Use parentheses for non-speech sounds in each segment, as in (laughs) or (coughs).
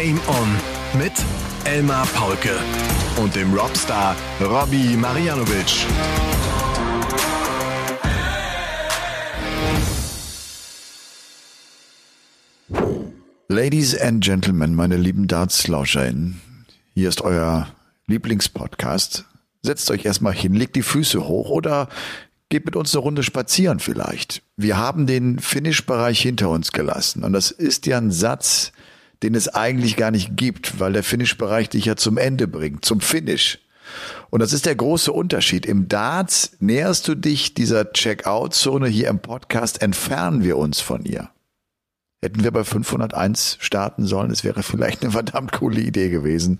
Game On mit Elmar Paulke und dem Robstar Robbie Marianovic. Ladies and Gentlemen, meine lieben Darts-LauscherInnen, hier ist euer Lieblingspodcast. Setzt euch erstmal hin, legt die Füße hoch oder geht mit uns eine Runde spazieren vielleicht. Wir haben den Finish-Bereich hinter uns gelassen und das ist ja ein Satz, den es eigentlich gar nicht gibt, weil der Finish-Bereich dich ja zum Ende bringt, zum Finish. Und das ist der große Unterschied. Im Darts näherst du dich dieser Check-out-Zone hier im Podcast, entfernen wir uns von ihr. Hätten wir bei 501 starten sollen, es wäre vielleicht eine verdammt coole Idee gewesen.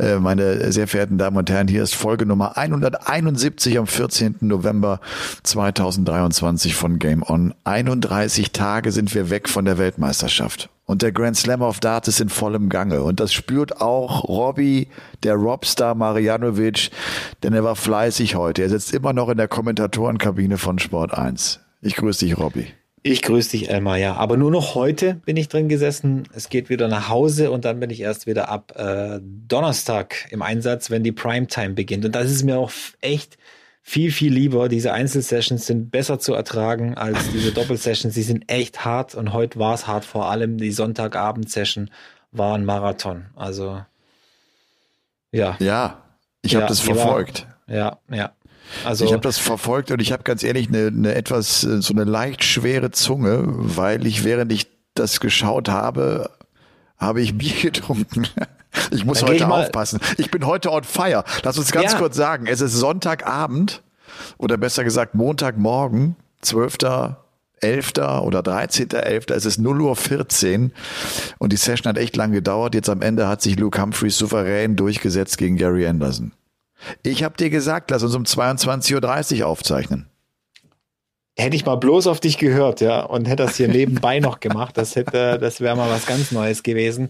Äh, meine sehr verehrten Damen und Herren, hier ist Folge Nummer 171 am 14. November 2023 von Game On. 31 Tage sind wir weg von der Weltmeisterschaft. Und der Grand Slam of Darts ist in vollem Gange. Und das spürt auch Robbie, der Robstar Marianovic, denn er war fleißig heute. Er sitzt immer noch in der Kommentatorenkabine von Sport 1. Ich grüße dich, Robbie. Ich grüße dich, Elmar, ja. Aber nur noch heute bin ich drin gesessen. Es geht wieder nach Hause und dann bin ich erst wieder ab äh, Donnerstag im Einsatz, wenn die Primetime beginnt. Und das ist mir auch echt viel, viel lieber. Diese Einzelsessions sind besser zu ertragen als diese Doppelsessions. Sie sind echt hart und heute war es hart. Vor allem die Sonntagabend-Session war ein Marathon. Also, ja. Ja, ich habe das verfolgt. War, ja, ja. Also ich habe das verfolgt und ich habe ganz ehrlich eine, eine etwas so eine leicht schwere Zunge, weil ich während ich das geschaut habe, habe ich Bier (laughs) getrunken. Ich muss heute ich aufpassen. Ich bin heute on fire. Lass uns ganz ja. kurz sagen, es ist Sonntagabend oder besser gesagt Montagmorgen, 12. 11. oder 13.11. Es ist 0 Uhr 14 und die Session hat echt lang gedauert. Jetzt am Ende hat sich Luke Humphreys souverän durchgesetzt gegen Gary Anderson. Ich habe dir gesagt, lass uns um 22.30 Uhr aufzeichnen. Hätte ich mal bloß auf dich gehört, ja, und hätte das hier (laughs) nebenbei noch gemacht, das hätte, das wäre mal was ganz Neues gewesen.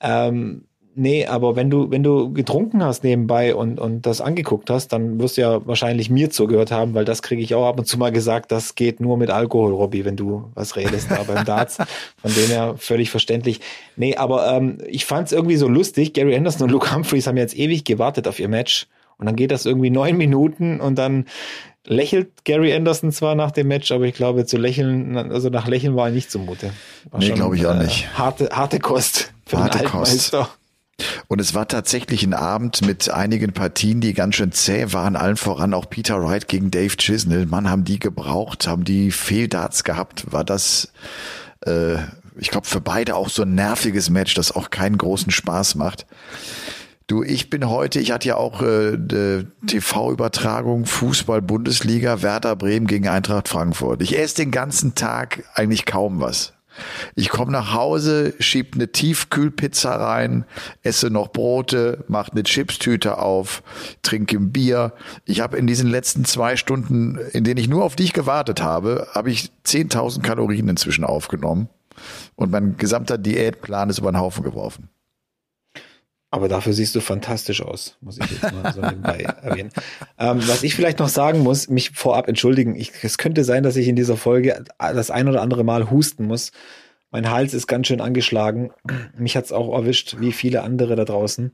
Ähm, nee, aber wenn du, wenn du getrunken hast nebenbei und, und das angeguckt hast, dann wirst du ja wahrscheinlich mir zugehört haben, weil das kriege ich auch ab und zu mal gesagt, das geht nur mit Alkohol, Robby, wenn du was redest da beim Darts. Von dem her völlig verständlich. Nee, aber ähm, ich fand es irgendwie so lustig. Gary Anderson und Luke Humphreys haben jetzt ewig gewartet auf ihr Match. Und dann geht das irgendwie neun Minuten und dann lächelt Gary Anderson zwar nach dem Match, aber ich glaube, zu lächeln, also nach Lächeln war er nicht zumute. War nee, glaube ich auch äh, nicht. Harte, harte Kost für harte den Kost. Und es war tatsächlich ein Abend mit einigen Partien, die ganz schön zäh waren, allen voran auch Peter Wright gegen Dave Chisnell. Mann, haben die gebraucht, haben die Fehldarts gehabt. War das, äh, ich glaube, für beide auch so ein nerviges Match, das auch keinen großen Spaß macht. Du, ich bin heute, ich hatte ja auch äh, TV-Übertragung Fußball-Bundesliga, Werder Bremen gegen Eintracht Frankfurt. Ich esse den ganzen Tag eigentlich kaum was. Ich komme nach Hause, schieb eine Tiefkühlpizza rein, esse noch Brote, mache eine Chipstüte auf, trinke ein Bier. Ich habe in diesen letzten zwei Stunden, in denen ich nur auf dich gewartet habe, habe ich 10.000 Kalorien inzwischen aufgenommen und mein gesamter Diätplan ist über den Haufen geworfen. Aber dafür siehst du fantastisch aus, muss ich jetzt mal so nebenbei erwähnen. Ähm, was ich vielleicht noch sagen muss, mich vorab entschuldigen. Ich, es könnte sein, dass ich in dieser Folge das ein oder andere Mal husten muss. Mein Hals ist ganz schön angeschlagen. Mich hat's auch erwischt, wie viele andere da draußen.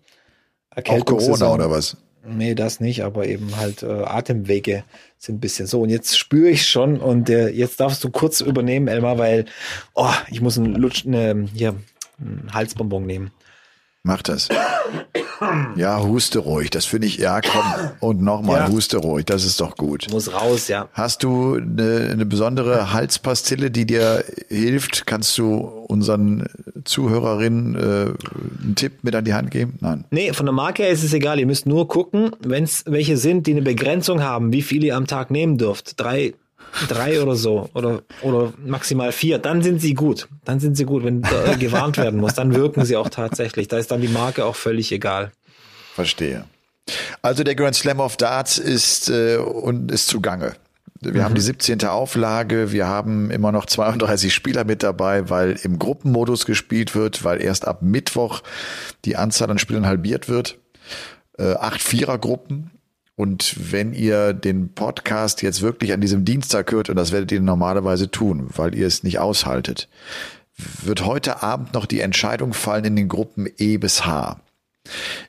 Auch Corona oder was? Nee, das nicht, aber eben halt äh, Atemwege sind ein bisschen so. Und jetzt spüre ich schon und äh, jetzt darfst du kurz übernehmen, Elmar, weil oh, ich muss einen Lutsch, ne, hier, einen Halsbonbon nehmen. Mach das. Ja, huste ruhig. Das finde ich, ja, komm. Und nochmal, ja. huste ruhig. Das ist doch gut. Muss raus, ja. Hast du eine, eine besondere Halspastille, die dir hilft? Kannst du unseren Zuhörerinnen äh, einen Tipp mit an die Hand geben? Nein. Nee, von der Marke her ist es egal. Ihr müsst nur gucken, wenn es welche sind, die eine Begrenzung haben, wie viel ihr am Tag nehmen dürft. Drei drei oder so oder oder maximal vier, dann sind sie gut. Dann sind sie gut, wenn äh, (laughs) gewarnt werden muss, dann wirken sie auch tatsächlich. Da ist dann die Marke auch völlig egal. Verstehe. Also der Grand Slam of Darts ist äh, und ist zugange. Wir mhm. haben die 17. Auflage, wir haben immer noch 32 Spieler mit dabei, weil im Gruppenmodus gespielt wird, weil erst ab Mittwoch die Anzahl an Spielern halbiert wird. Äh, acht Vierergruppen und wenn ihr den Podcast jetzt wirklich an diesem Dienstag hört, und das werdet ihr normalerweise tun, weil ihr es nicht aushaltet, wird heute Abend noch die Entscheidung fallen in den Gruppen E bis H.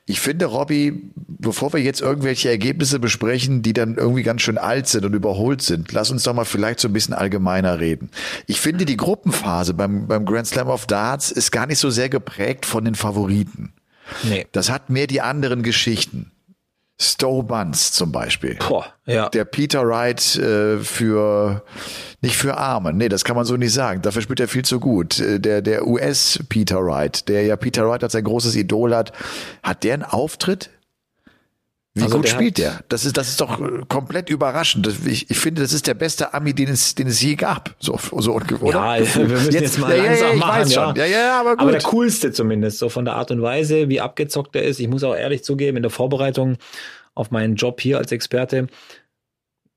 Ich finde, Robby, bevor wir jetzt irgendwelche Ergebnisse besprechen, die dann irgendwie ganz schön alt sind und überholt sind, lass uns doch mal vielleicht so ein bisschen allgemeiner reden. Ich finde, die Gruppenphase beim, beim Grand Slam of Darts ist gar nicht so sehr geprägt von den Favoriten. Nee. Das hat mehr die anderen Geschichten. Stowe Buns zum Beispiel. Boah, ja. Der Peter Wright äh, für nicht für Arme. Nee, das kann man so nicht sagen. Dafür spielt er viel zu gut. Äh, der der US Peter Wright, der ja Peter Wright als sein großes Idol hat, hat der einen Auftritt wie also gut spielt der? Das ist, das ist doch äh, komplett überraschend. Ich, ich finde, das ist der beste Ami, den es, den es je gab. So, so oder? Ja, wir müssen jetzt, jetzt mal ja, ja, ja, machen. Ja. ja, ja, aber gut. Aber der coolste zumindest, so von der Art und Weise, wie abgezockt er ist. Ich muss auch ehrlich zugeben, in der Vorbereitung auf meinen Job hier als Experte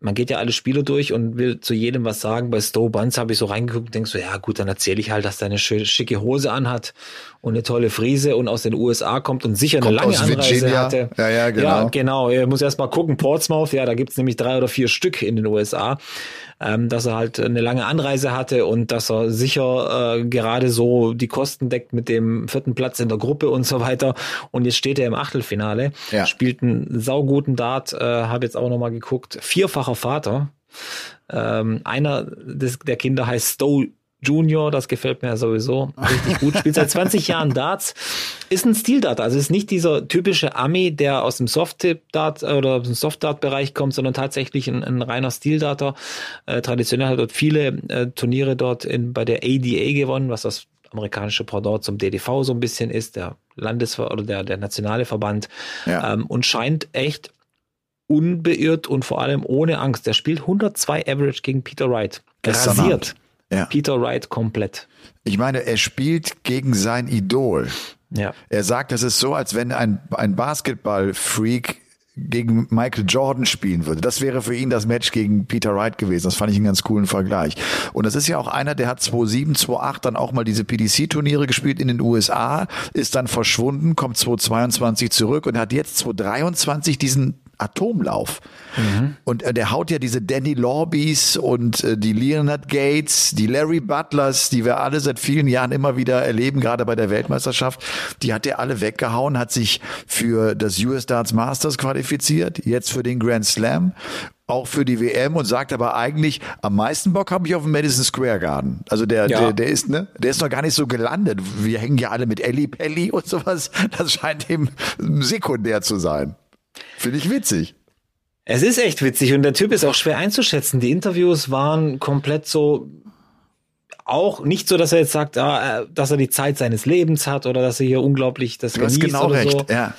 man geht ja alle Spiele durch und will zu jedem was sagen. Bei Stowe Buns habe ich so reingeguckt und denk so, ja gut, dann erzähle ich halt, dass der eine schicke Hose anhat und eine tolle Frise und aus den USA kommt und sicher kommt eine lange Anreise Virginia. hatte. Ja, ja, genau. Ja, genau. Er muss erst mal gucken, Portsmouth, ja, da gibt's nämlich drei oder vier Stück in den USA ähm, dass er halt eine lange Anreise hatte und dass er sicher äh, gerade so die Kosten deckt mit dem vierten Platz in der Gruppe und so weiter. Und jetzt steht er im Achtelfinale, ja. spielt einen sauguten Dart, äh, habe jetzt auch nochmal geguckt, vierfacher Vater. Ähm, einer des, der Kinder heißt Stowe Junior, das gefällt mir sowieso richtig gut. Spielt seit 20 Jahren Darts. Ist ein Stil-Dart, also ist nicht dieser typische Ami, der aus dem Soft-Dart oder aus dem Soft-Dart-Bereich kommt, sondern tatsächlich ein, ein reiner Stil-Darter. Äh, traditionell hat dort viele äh, Turniere dort in, bei der ADA gewonnen, was das amerikanische Pendant zum DDV so ein bisschen ist, der Landesver oder der, der nationale Verband. Ja. Ähm, und scheint echt unbeirrt und vor allem ohne Angst. Der spielt 102 Average gegen Peter Wright. Rasiert. Ja. Peter Wright komplett. Ich meine, er spielt gegen sein Idol. Ja. Er sagt, das ist so, als wenn ein, ein Basketball-Freak gegen Michael Jordan spielen würde. Das wäre für ihn das Match gegen Peter Wright gewesen. Das fand ich einen ganz coolen Vergleich. Und das ist ja auch einer, der hat 2007, 2008 dann auch mal diese PDC-Turniere gespielt in den USA, ist dann verschwunden, kommt 2022 zurück und hat jetzt 2023 diesen Atomlauf. Mhm. Und äh, der haut ja diese Danny Lorbys und äh, die Leonard Gates, die Larry Butlers, die wir alle seit vielen Jahren immer wieder erleben, gerade bei der Weltmeisterschaft, die hat er alle weggehauen, hat sich für das US Darts Masters qualifiziert, jetzt für den Grand Slam auch für die WM und sagt aber eigentlich, am meisten Bock habe ich auf den Madison Square Garden. Also der, ja. der, der ist, ne, der ist noch gar nicht so gelandet. Wir hängen ja alle mit Ellie Pelli und sowas. Das scheint ihm sekundär zu sein. Finde ich witzig. Es ist echt witzig und der Typ ist auch schwer einzuschätzen. Die Interviews waren komplett so, auch nicht so, dass er jetzt sagt, ah, äh, dass er die Zeit seines Lebens hat oder dass er hier unglaublich das du hast genau recht. so. Ja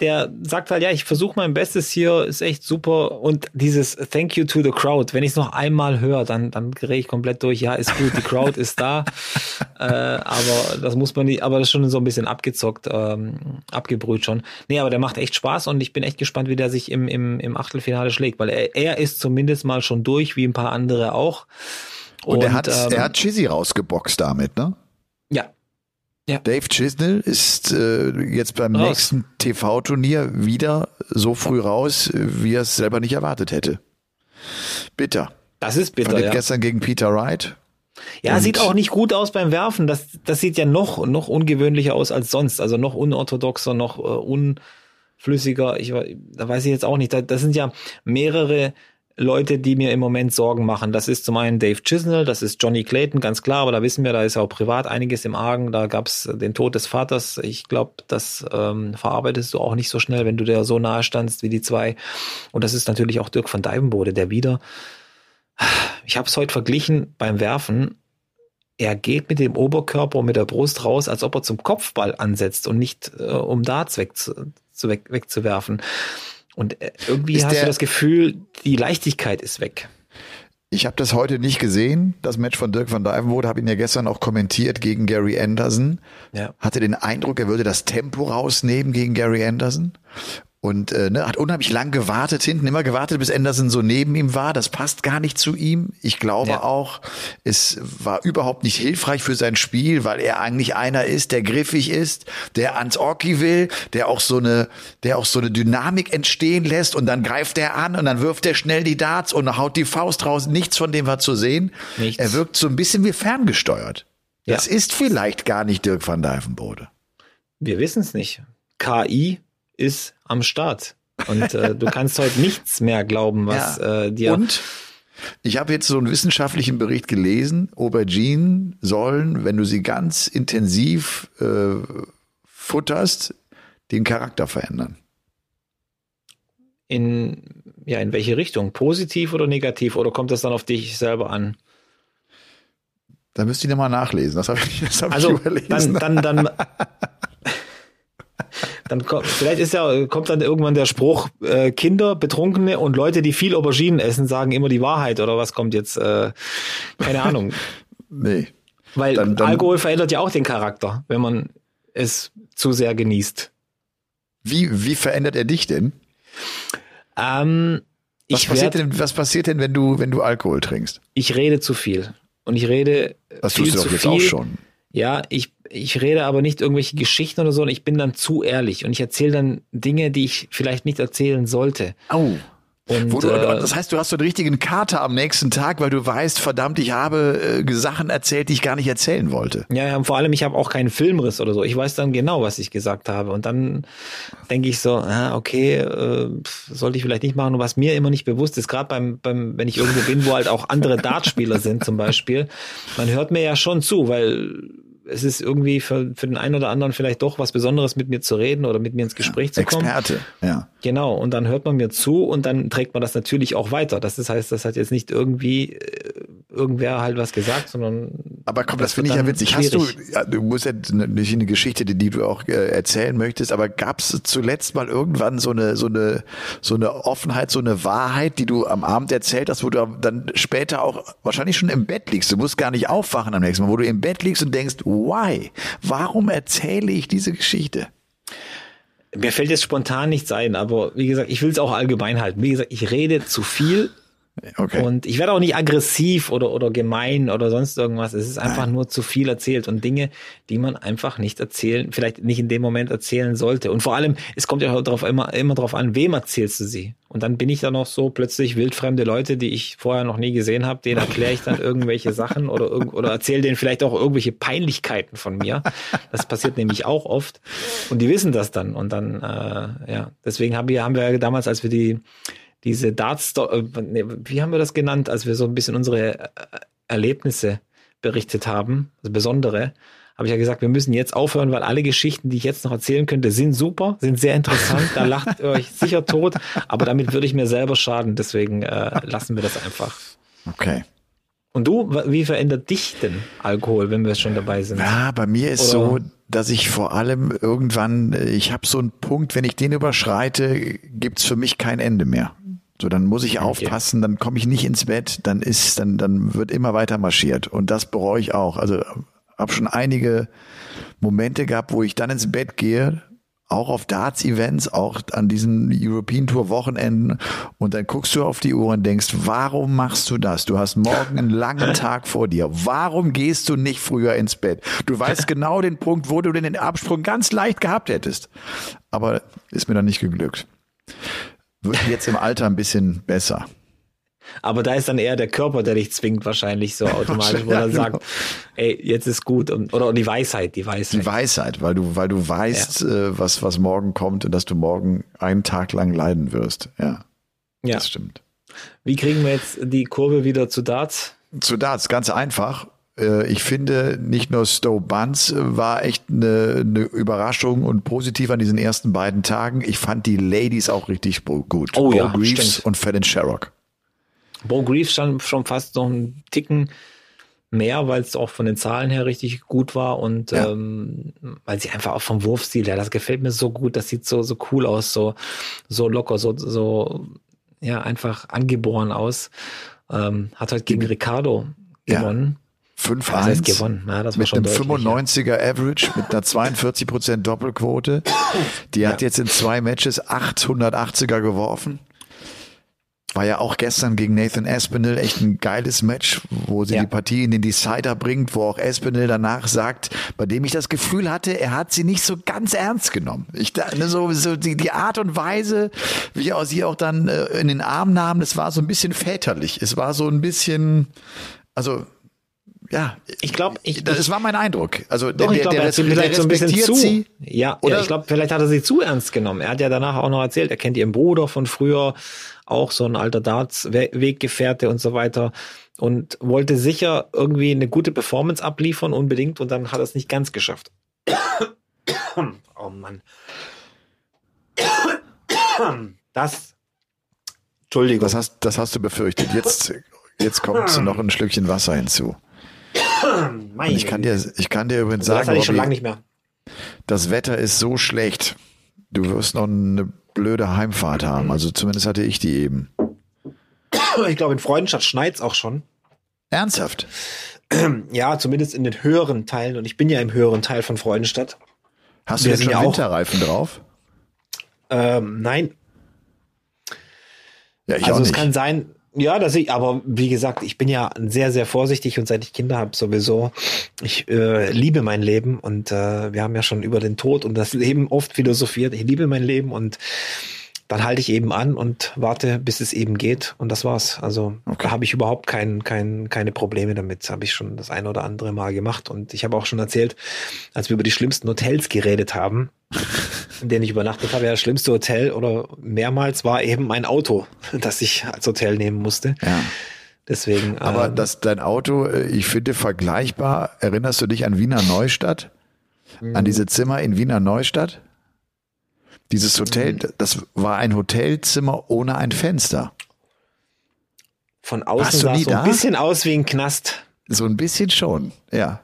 der sagt halt, ja, ich versuche mein Bestes hier, ist echt super. Und dieses Thank you to the crowd, wenn ich es noch einmal höre, dann, dann drehe ich komplett durch. Ja, ist gut, die Crowd ist da. (laughs) äh, aber das muss man nicht, aber das ist schon so ein bisschen abgezockt, ähm, abgebrüht schon. Nee, aber der macht echt Spaß und ich bin echt gespannt, wie der sich im, im, im Achtelfinale schlägt, weil er, er ist zumindest mal schon durch, wie ein paar andere auch. Und, und er hat, ähm, er hat Chizzy rausgeboxt damit, ne? Ja. Dave Chisnell ist äh, jetzt beim raus. nächsten TV-Turnier wieder so früh raus, wie er es selber nicht erwartet hätte. Bitter. Das ist bitter. Verliert ja. gestern gegen Peter Wright. Ja, Und sieht auch nicht gut aus beim Werfen. Das, das sieht ja noch, noch ungewöhnlicher aus als sonst. Also noch unorthodoxer, noch äh, unflüssiger. Ich, da weiß ich jetzt auch nicht. Da, das sind ja mehrere Leute, die mir im Moment Sorgen machen. Das ist zum einen Dave Chisnell, das ist Johnny Clayton, ganz klar, aber da wissen wir, da ist auch privat einiges im Argen. Da gab es den Tod des Vaters. Ich glaube, das ähm, verarbeitest du auch nicht so schnell, wenn du der so nahe standst wie die zwei. Und das ist natürlich auch Dirk van Dijvenbode, der wieder, ich habe es heute verglichen beim Werfen, er geht mit dem Oberkörper und mit der Brust raus, als ob er zum Kopfball ansetzt und nicht äh, um Darts weg zu weg, wegzuwerfen. Und äh, irgendwie ist hast der, du das Gefühl, die Leichtigkeit ist weg. Ich habe das heute nicht gesehen, das Match von Dirk van Dijvenbode, habe ihn ja gestern auch kommentiert gegen Gary Anderson. Ja. Hatte den Eindruck, er würde das Tempo rausnehmen gegen Gary Anderson und äh, ne, hat unheimlich lang gewartet hinten, immer gewartet, bis Anderson so neben ihm war. Das passt gar nicht zu ihm. Ich glaube ja. auch, es war überhaupt nicht hilfreich für sein Spiel, weil er eigentlich einer ist, der griffig ist, der ans Orki will, der auch so eine, der auch so eine Dynamik entstehen lässt und dann greift er an und dann wirft er schnell die Darts und haut die Faust raus. Nichts von dem war zu sehen. Nichts. Er wirkt so ein bisschen wie ferngesteuert. Das Ja. ist vielleicht gar nicht Dirk van Dijvenbode. Wir wissen es nicht. KI ist am Start. Und äh, du kannst heute (laughs) nichts mehr glauben, was Ja. äh, dir. Und ich habe jetzt so einen wissenschaftlichen Bericht gelesen, Auberginen sollen, wenn du sie ganz intensiv äh, futterst, den Charakter verändern. in, ja, in welche Richtung? Positiv oder negativ? Oder kommt das dann auf dich selber an? Da müsste ich nochmal nachlesen. Das habe ich, das hab Also ich überlesen. dann, dann, dann, (laughs) dann kommt, vielleicht ist ja, kommt dann irgendwann der Spruch, äh, Kinder, Betrunkene und Leute, die viel Auberginen essen, sagen immer die Wahrheit oder was kommt jetzt? Äh, keine Ahnung. (laughs) nee. Weil Dann- dann- Alkohol verändert ja auch den Charakter, wenn man es zu sehr genießt. Wie, wie verändert er dich denn? Ähm, Was passiert, werd, denn, was passiert denn, wenn du, wenn du Alkohol trinkst? ich rede zu viel. Und ich rede Das viel tust du doch jetzt viel. auch schon. Ja, ich, ich rede aber nicht irgendwelche Geschichten oder so, und ich bin dann zu ehrlich und ich erzähle dann Dinge, die ich vielleicht nicht erzählen sollte. Au. Und, du, äh, das heißt, du hast so einen richtigen Kater am nächsten Tag, weil du weißt, verdammt, ich habe äh, Sachen erzählt, die ich gar nicht erzählen wollte. ja, ja, und vor allem, ich habe auch keinen Filmriss oder so. Ich weiß dann genau, was ich gesagt habe. Und dann denke ich so, ah, okay, äh, sollte ich vielleicht nicht machen. Und was mir immer nicht bewusst ist, gerade beim, beim, wenn ich irgendwo bin, wo halt auch andere Dartspieler sind zum Beispiel, man hört mir ja schon zu, weil es ist irgendwie für, für den einen oder anderen vielleicht doch was Besonderes, mit mir zu reden oder mit mir ins Gespräch zu kommen. Experte, ja. Genau, und dann hört man mir zu und dann trägt man das natürlich auch weiter. Das heißt, das hat jetzt nicht irgendwie äh, irgendwer halt was gesagt, sondern. Aber komm, das, finde ich ja witzig. Hast du, ja, du musst ja nicht eine Geschichte, die, die du auch äh, erzählen möchtest, aber gab es zuletzt mal irgendwann so eine, so eine, so eine Offenheit, so eine Wahrheit, die du am Abend erzählt hast, wo du dann später auch wahrscheinlich schon im Bett liegst. Du musst gar nicht aufwachen am nächsten Mal, wo du im Bett liegst und denkst, why? Warum erzähle ich diese Geschichte? Mir fällt jetzt spontan nichts ein, aber wie gesagt, ich will es auch allgemein halten. Wie gesagt, ich rede zu viel Okay. und ich werde auch nicht aggressiv oder, oder gemein oder sonst irgendwas. Es ist einfach nur zu viel erzählt und Dinge, die man einfach nicht erzählen, vielleicht nicht in dem Moment erzählen sollte. Und vor allem, es kommt ja darauf immer, immer darauf an, wem erzählst du sie. Und dann bin ich dann noch so plötzlich wildfremde Leute, die ich vorher noch nie gesehen habe, denen erkläre ich dann (laughs) irgendwelche Sachen oder, oder erzähle denen vielleicht auch irgendwelche Peinlichkeiten von mir. Das passiert nämlich auch oft. Und die wissen das dann. Und dann, äh, ja, deswegen haben wir, haben wir damals, als wir die, diese Darts, äh, wie haben wir das genannt, als wir so ein bisschen unsere äh, Erlebnisse berichtet haben, also besondere, habe ich ja gesagt, wir müssen jetzt aufhören, weil alle Geschichten, die ich jetzt noch erzählen könnte, sind super, sind sehr interessant, da (laughs) lacht ihr euch sicher tot, aber damit würde ich mir selber schaden, deswegen äh, lassen wir das einfach. Okay. Und du, wie verändert dich denn Alkohol, wenn wir schon dabei sind? Ja, bei mir ist Oder- so, dass ich vor allem irgendwann, äh, ich habe so einen Punkt, wenn ich den überschreite, gibt's für mich kein Ende mehr. So, dann muss ich aufpassen, dann komme ich nicht ins Bett, dann ist, dann, dann wird immer weiter marschiert. Und das bereue ich auch. Also habe schon einige Momente gehabt, wo ich dann ins Bett gehe, auch auf Darts-Events, auch an diesen European Tour Wochenenden. Und dann guckst du auf die Uhr und denkst, warum machst du das? Du hast morgen einen langen Tag vor dir. Warum gehst du nicht früher ins Bett? Du weißt (laughs) genau den Punkt, wo du den Absprung ganz leicht gehabt hättest. Aber ist mir dann nicht geglückt. Wird jetzt im Alter ein bisschen besser. Aber da ist dann eher der Körper, der dich zwingt, wahrscheinlich so automatisch, wo (laughs) er Ja, genau. sagt, ey, jetzt ist gut. Und, oder die Weisheit, die Weisheit. Die Weisheit, weil du, weil du weißt, äh, was, was morgen kommt und dass du morgen einen Tag lang leiden wirst. Ja, ja. das stimmt. Wie kriegen wir jetzt die Kurve wieder zu Darts? Zu Darts, ganz einfach. Äh, Ich finde, nicht nur Stowe Buns äh, war echt eine, eine Überraschung und positiv an diesen ersten beiden Tagen. Ich fand die Ladies auch richtig gut. Oh ja, Bo Greaves stimmt. und Fallon Sherrock. Bo Greaves stand schon fast noch einen Ticken mehr, weil es auch von den Zahlen her richtig gut war und Ja. ähm, weil sie einfach auch vom Wurfstil her, das gefällt mir so gut, das sieht so so cool aus, so so locker, so so ja einfach angeboren aus. Ähm, hat heute gegen Ricardo Ja. Gewonnen. 5-1. Das heißt gewonnen. Ja, das war mit schon einem deutlich, 95er Average, mit einer 42% Doppelquote. Die hat Ja. jetzt in zwei Matches 880er geworfen. War ja auch gestern gegen Nathan Aspinall echt ein geiles Match, wo sie Ja. die Partie in den Decider bringt, wo auch Aspinall danach sagt, bei dem ich das Gefühl hatte, er hat sie nicht so ganz ernst genommen. Ich ne, so, so die, die Art und Weise, wie er sie auch dann äh, in den Arm nahm, das war so ein bisschen väterlich. Es war so ein bisschen, also ja, Ich glaube, ich, das war mein Eindruck. Also Doch, der, ich glaube, der, er hat sie der vielleicht so ein bisschen respektiert zu. sie. Ja, Oder? ja, ich glaube, vielleicht hat er sie zu ernst genommen. Er hat ja danach auch noch erzählt, er kennt ihren Bruder von früher, auch so ein alter Darts-Weggefährte und so weiter. Und wollte sicher irgendwie eine gute Performance abliefern, unbedingt, und dann hat er es nicht ganz geschafft. (coughs) oh Mann. (coughs) Das. Entschuldigung. Das hast, das hast du befürchtet. Jetzt, jetzt kommt noch ein Schlückchen Wasser hinzu. (coughs) Ich kann dir, ich kann dir übrigens das sagen, nicht mehr. das Wetter ist so schlecht. Du wirst noch eine blöde Heimfahrt haben. Also zumindest hatte ich die eben. (coughs) Ich glaube, in Freudenstadt schneit's auch schon. Ernsthaft? (coughs) Ja, zumindest in den höheren Teilen. Und ich bin ja im höheren Teil von Freudenstadt. Hast Wir du jetzt schon ja auch- Winterreifen drauf? Ähm, nein, Ja, ich also auch es nicht. kann sein, ja, dass ich, aber wie gesagt, ich bin ja sehr, sehr vorsichtig und seit ich Kinder habe sowieso, ich äh, liebe mein Leben und äh, wir haben ja schon über den Tod und das Leben oft philosophiert. Ich liebe mein Leben und dann halte ich eben an und warte, bis es eben geht und das war's. Also Okay. da habe ich überhaupt kein, kein, keine Probleme damit. Habe ich schon das ein oder andere Mal gemacht und ich habe auch schon erzählt, als wir über die schlimmsten Hotels geredet haben, (laughs) in denen ich übernachtet habe, ja, das schlimmste Hotel oder mehrmals war eben mein Auto, (laughs) das ich als Hotel nehmen musste. Ja. Deswegen. Aber ähm, das, dein Auto, äh, ich finde vergleichbar. Erinnerst du dich an Wiener Neustadt? An diese Zimmer in Wiener Neustadt? Dieses. Hotel, das war ein Hotelzimmer ohne ein Fenster. von außen sah es so ein bisschen aus wie ein Knast. So ein bisschen schon, ja.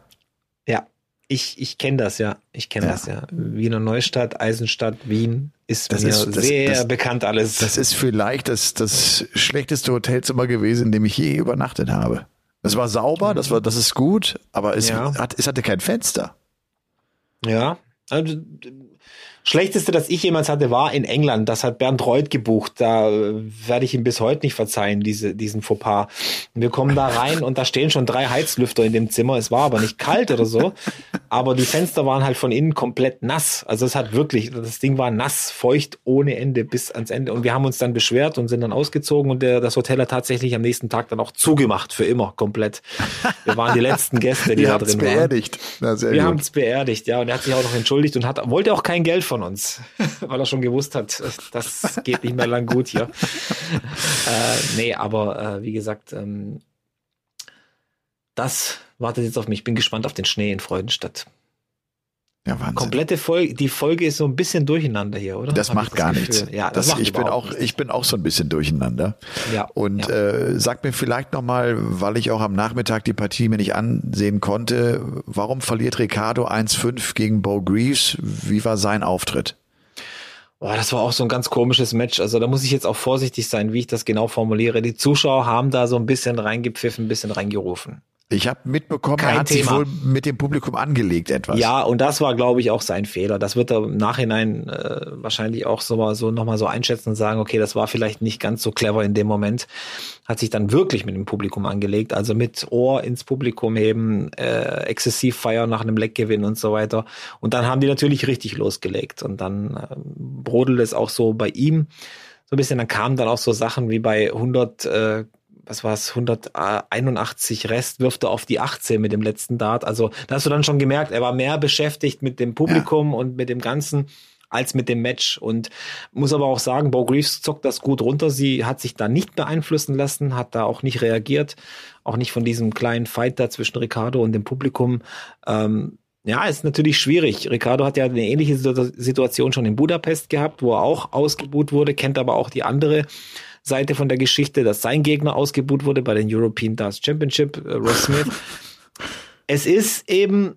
Ja, ich, ich kenne das ja. Ich kenne Ja. das ja. Wiener Neustadt, Eisenstadt, Wien ist Das mir ist- das- sehr das- bekannt alles. Das ist vielleicht das, das schlechteste Hotelzimmer gewesen, in dem ich je übernachtet habe. Das war sauber, das war, das ist gut, aber es, Ja. hat, es hatte kein Fenster. Ja. Also, Schlechteste, das ich jemals hatte, war in England. Das hat Bernd Reuth gebucht. Da äh, werde ich ihm bis heute nicht verzeihen, diese, diesen Fauxpas. Wir kommen da rein und da stehen schon drei Heizlüfter in dem Zimmer. Es war aber nicht kalt oder so. Aber die Fenster waren halt von innen komplett nass. Also es hat wirklich, das Ding war nass, feucht ohne Ende bis ans Ende. Und wir haben uns dann beschwert und sind dann ausgezogen und der, das Hotel hat tatsächlich am nächsten Tag dann auch zugemacht, für immer, komplett. Wir waren die letzten Gäste, die da drin waren. beerdigt. Na, sehr Wir haben es beerdigt, ja. Und er hat sich auch noch entschuldigt und hat, wollte auch kein Geld von uns, (laughs) weil er schon gewusst hat, das geht nicht mehr lang gut hier. (laughs) äh, nee, aber äh, wie gesagt, ähm, das wartet jetzt auf mich. Ich bin gespannt auf den Schnee in Freudenstadt. Ja, Wahnsinn. Komplette Folge, die Folge ist so ein bisschen durcheinander hier, oder? Das Hab macht gar Gefühl. nichts. Ja, das, das, ich bin auch, nichts. ich bin auch so ein bisschen durcheinander. Ja, Und ja. äh, sag mir vielleicht nochmal, weil ich auch am Nachmittag die Partie mir nicht ansehen konnte, warum verliert Ricardo 1-5 gegen Bo Greaves? Wie war sein Auftritt? Boah, das war auch so ein ganz komisches Match. Also da muss ich jetzt auch vorsichtig sein, wie ich das genau formuliere. Die Zuschauer haben da so ein bisschen reingepfiffen, ein bisschen reingerufen. Ich habe mitbekommen, Kein er hat sich Thema. wohl mit dem Publikum angelegt etwas. Ja, und das war, glaube ich, auch sein Fehler. Das wird er im Nachhinein äh, wahrscheinlich auch so, mal so nochmal so einschätzen und sagen, okay, das war vielleicht nicht ganz so clever in dem Moment. Hat sich dann wirklich mit dem Publikum angelegt, also mit Ohr ins Publikum heben, äh, exzessiv feiern nach einem Leckgewinn und so weiter. Und dann haben die natürlich richtig losgelegt. Und dann äh, brodelt es auch so bei ihm so ein bisschen. Dann kamen dann auch so Sachen wie bei 100, äh, was war es, 181 Rest wirft er auf die 18 mit dem letzten Dart. Also da hast du dann schon gemerkt, er war mehr beschäftigt mit dem Publikum und mit dem Ganzen als mit dem Match. Und muss aber auch sagen, Bo Greaves zockt das gut runter. Sie hat sich da nicht beeinflussen lassen, hat da auch nicht reagiert, auch nicht von diesem kleinen Fight da zwischen Ricardo und dem Publikum. Ähm, ja, ist natürlich schwierig. Ricardo hat ja eine ähnliche Situ- Situation schon in Budapest gehabt, wo er auch ausgebuht wurde, kennt aber auch die andere Seite von der Geschichte, dass sein Gegner ausgebuht wurde bei den European Darts Championship, äh, Ross Smith. (laughs) es ist eben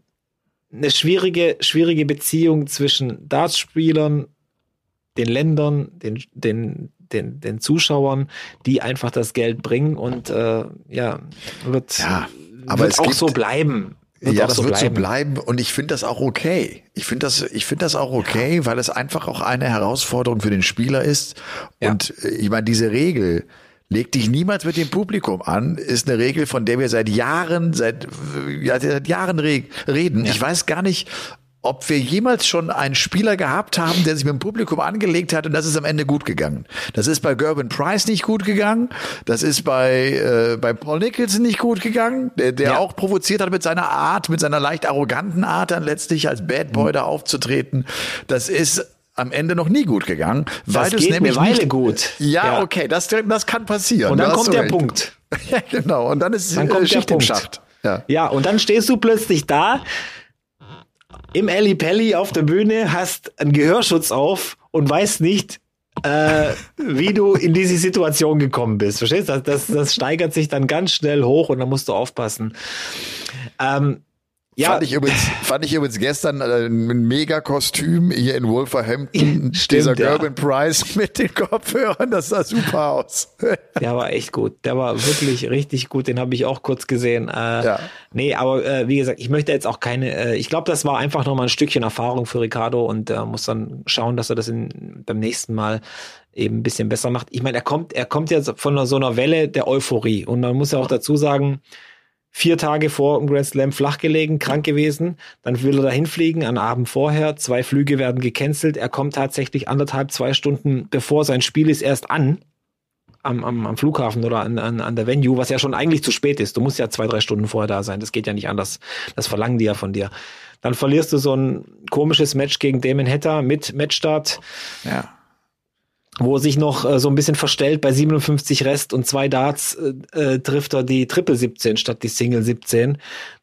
eine schwierige, schwierige Beziehung zwischen Dartspielern, den Ländern, den, den, den, den Zuschauern, die einfach das Geld bringen und äh, ja, wird, Ja, aber wird es auch gibt- so bleiben. Wird ja, das so wird bleiben. so bleiben und ich finde das auch okay. Ich finde das, ich finde das auch okay, weil es einfach auch eine Herausforderung für den Spieler ist. Ja. Und äh, ich meine, diese Regel, leg dich niemals mit dem Publikum an, ist eine Regel, von der wir seit Jahren, seit, ja, seit Jahren re reden. Ich weiß gar nicht, ob wir jemals schon einen Spieler gehabt haben, der sich mit dem Publikum angelegt hat und das ist am Ende gut gegangen. Das ist bei Gerben Price nicht gut gegangen. Das ist bei, äh, bei Paul Nicholson nicht gut gegangen, der, der ja. auch provoziert hat mit seiner Art, mit seiner leicht arroganten Art dann letztlich als Bad Boy mhm. da aufzutreten. Das ist am Ende noch nie gut gegangen, weil das geht nämlich eine Weile nicht, gut. Ja, ja, okay, das, das kann passieren. Und dann kommt der recht. Punkt. (laughs) ja, genau. Und dann ist dann kommt äh, Schicht im Schacht. Ja. ja, und dann stehst du plötzlich da im Elli Pelli auf der Bühne, hast einen Gehörschutz auf und weißt nicht, äh, wie du in diese Situation gekommen bist. Verstehst du? Das, das, das steigert sich dann ganz schnell hoch und dann musst du aufpassen. Ähm, ja. Fand ich übrigens, (laughs) fand ich übrigens gestern äh, ein Mega-Kostüm hier in Wolverhampton. Stimmt, dieser Gerben ja. Price (laughs) mit den Kopfhörern, das sah super aus. (laughs) Der war echt gut. Der war wirklich richtig gut. Den habe ich auch kurz gesehen. Äh, ja. Nee, aber äh, wie gesagt, ich möchte jetzt auch keine, äh, ich glaube, das war einfach nochmal ein Stückchen Erfahrung für Ricardo und äh, muss dann schauen, dass er das in, beim nächsten Mal eben ein bisschen besser macht. Ich meine, er kommt, er kommt jetzt von so einer Welle der Euphorie und man muss ja auch dazu sagen, vier Tage vor dem Grand Slam flach gelegen, krank gewesen. Dann will er dahin fliegen, am Abend vorher. Zwei Flüge werden gecancelt. Er kommt tatsächlich anderthalb, zwei Stunden bevor sein Spiel ist erst an. Am, am, am Flughafen oder an, an, an der Venue, was ja schon eigentlich zu spät ist. Du musst ja zwei, drei Stunden vorher da sein. Das geht ja nicht anders. Das verlangen die ja von dir. Dann verlierst du so ein komisches Match gegen Damon Hatter mit Matchstart. Ja wo er sich noch äh, so ein bisschen verstellt bei 57 Rest und zwei Darts äh, äh, trifft er die Triple 17 statt die Single 17.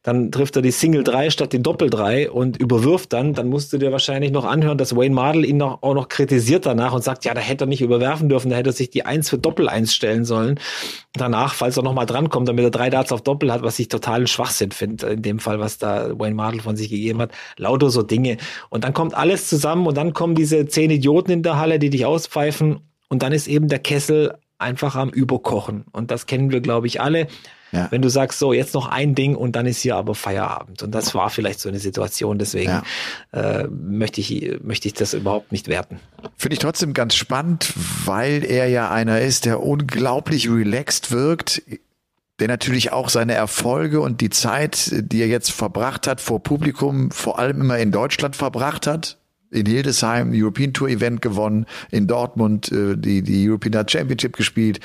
Dann trifft er die Single 3 statt die Doppel 3 und überwirft dann. Dann musst du dir wahrscheinlich noch anhören, dass Wayne Mardell ihn noch, auch noch kritisiert danach und sagt, ja, da hätte er nicht überwerfen dürfen, da hätte er sich die 1 für Doppel 1 stellen sollen. Danach, falls er nochmal drankommt, damit er drei Darts auf Doppel hat, was ich totalen Schwachsinn finde, in dem Fall, was da Wayne Mardell von sich gegeben hat. Lauter so Dinge. Und dann kommt alles zusammen und dann kommen diese zehn Idioten in der Halle, die dich auspfeifen und dann ist eben der Kessel einfach am Überkochen. Und das kennen wir, glaube ich, alle. Ja. Wenn du sagst, so, jetzt noch ein Ding und dann ist hier aber Feierabend. Und das war vielleicht so eine Situation, deswegen ja. äh, möchte, ich, möchte ich das überhaupt nicht werten. Finde ich trotzdem ganz spannend, weil er ja einer ist, der unglaublich relaxed wirkt, der natürlich auch seine Erfolge und die Zeit, die er jetzt verbracht hat vor Publikum, vor allem immer in Deutschland verbracht hat, in Hildesheim European Tour Event gewonnen, in Dortmund äh, die, die European Championship gespielt.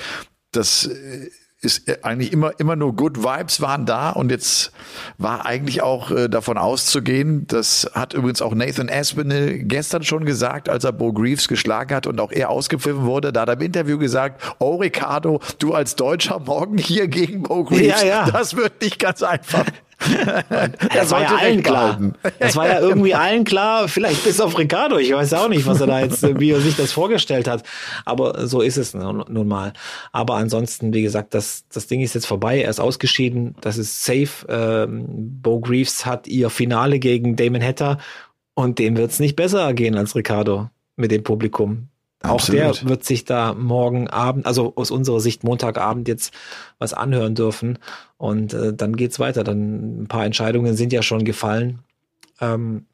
Das äh, ist eigentlich immer, immer nur Good Vibes waren da und jetzt war eigentlich auch äh, davon auszugehen, das hat übrigens auch Nathan Aspinall gestern schon gesagt, als er Bo Greaves geschlagen hat und auch er ausgepfiffen wurde, da hat er im Interview gesagt, oh Ricardo, du als Deutscher morgen hier gegen Bo Greaves, ja, ja. das wird nicht ganz einfach. (laughs) (laughs) das war ja allen klar. (laughs) Das war ja irgendwie allen klar, vielleicht bis auf Ricardo. Ich weiß auch nicht, was er da jetzt, wie er sich das vorgestellt hat. Aber so ist es nun mal. Aber ansonsten, wie gesagt, das, das Ding ist jetzt vorbei. Er ist ausgeschieden. Das ist safe. Ähm, Bo Greaves hat ihr Finale gegen Damon Hatter und dem wird's nicht besser gehen als Ricardo mit dem Publikum. Absolut. Auch der wird sich da morgen Abend, also aus unserer Sicht Montagabend jetzt was anhören dürfen. Und äh, dann geht's weiter. Dann ein paar Entscheidungen sind ja schon gefallen. Ähm,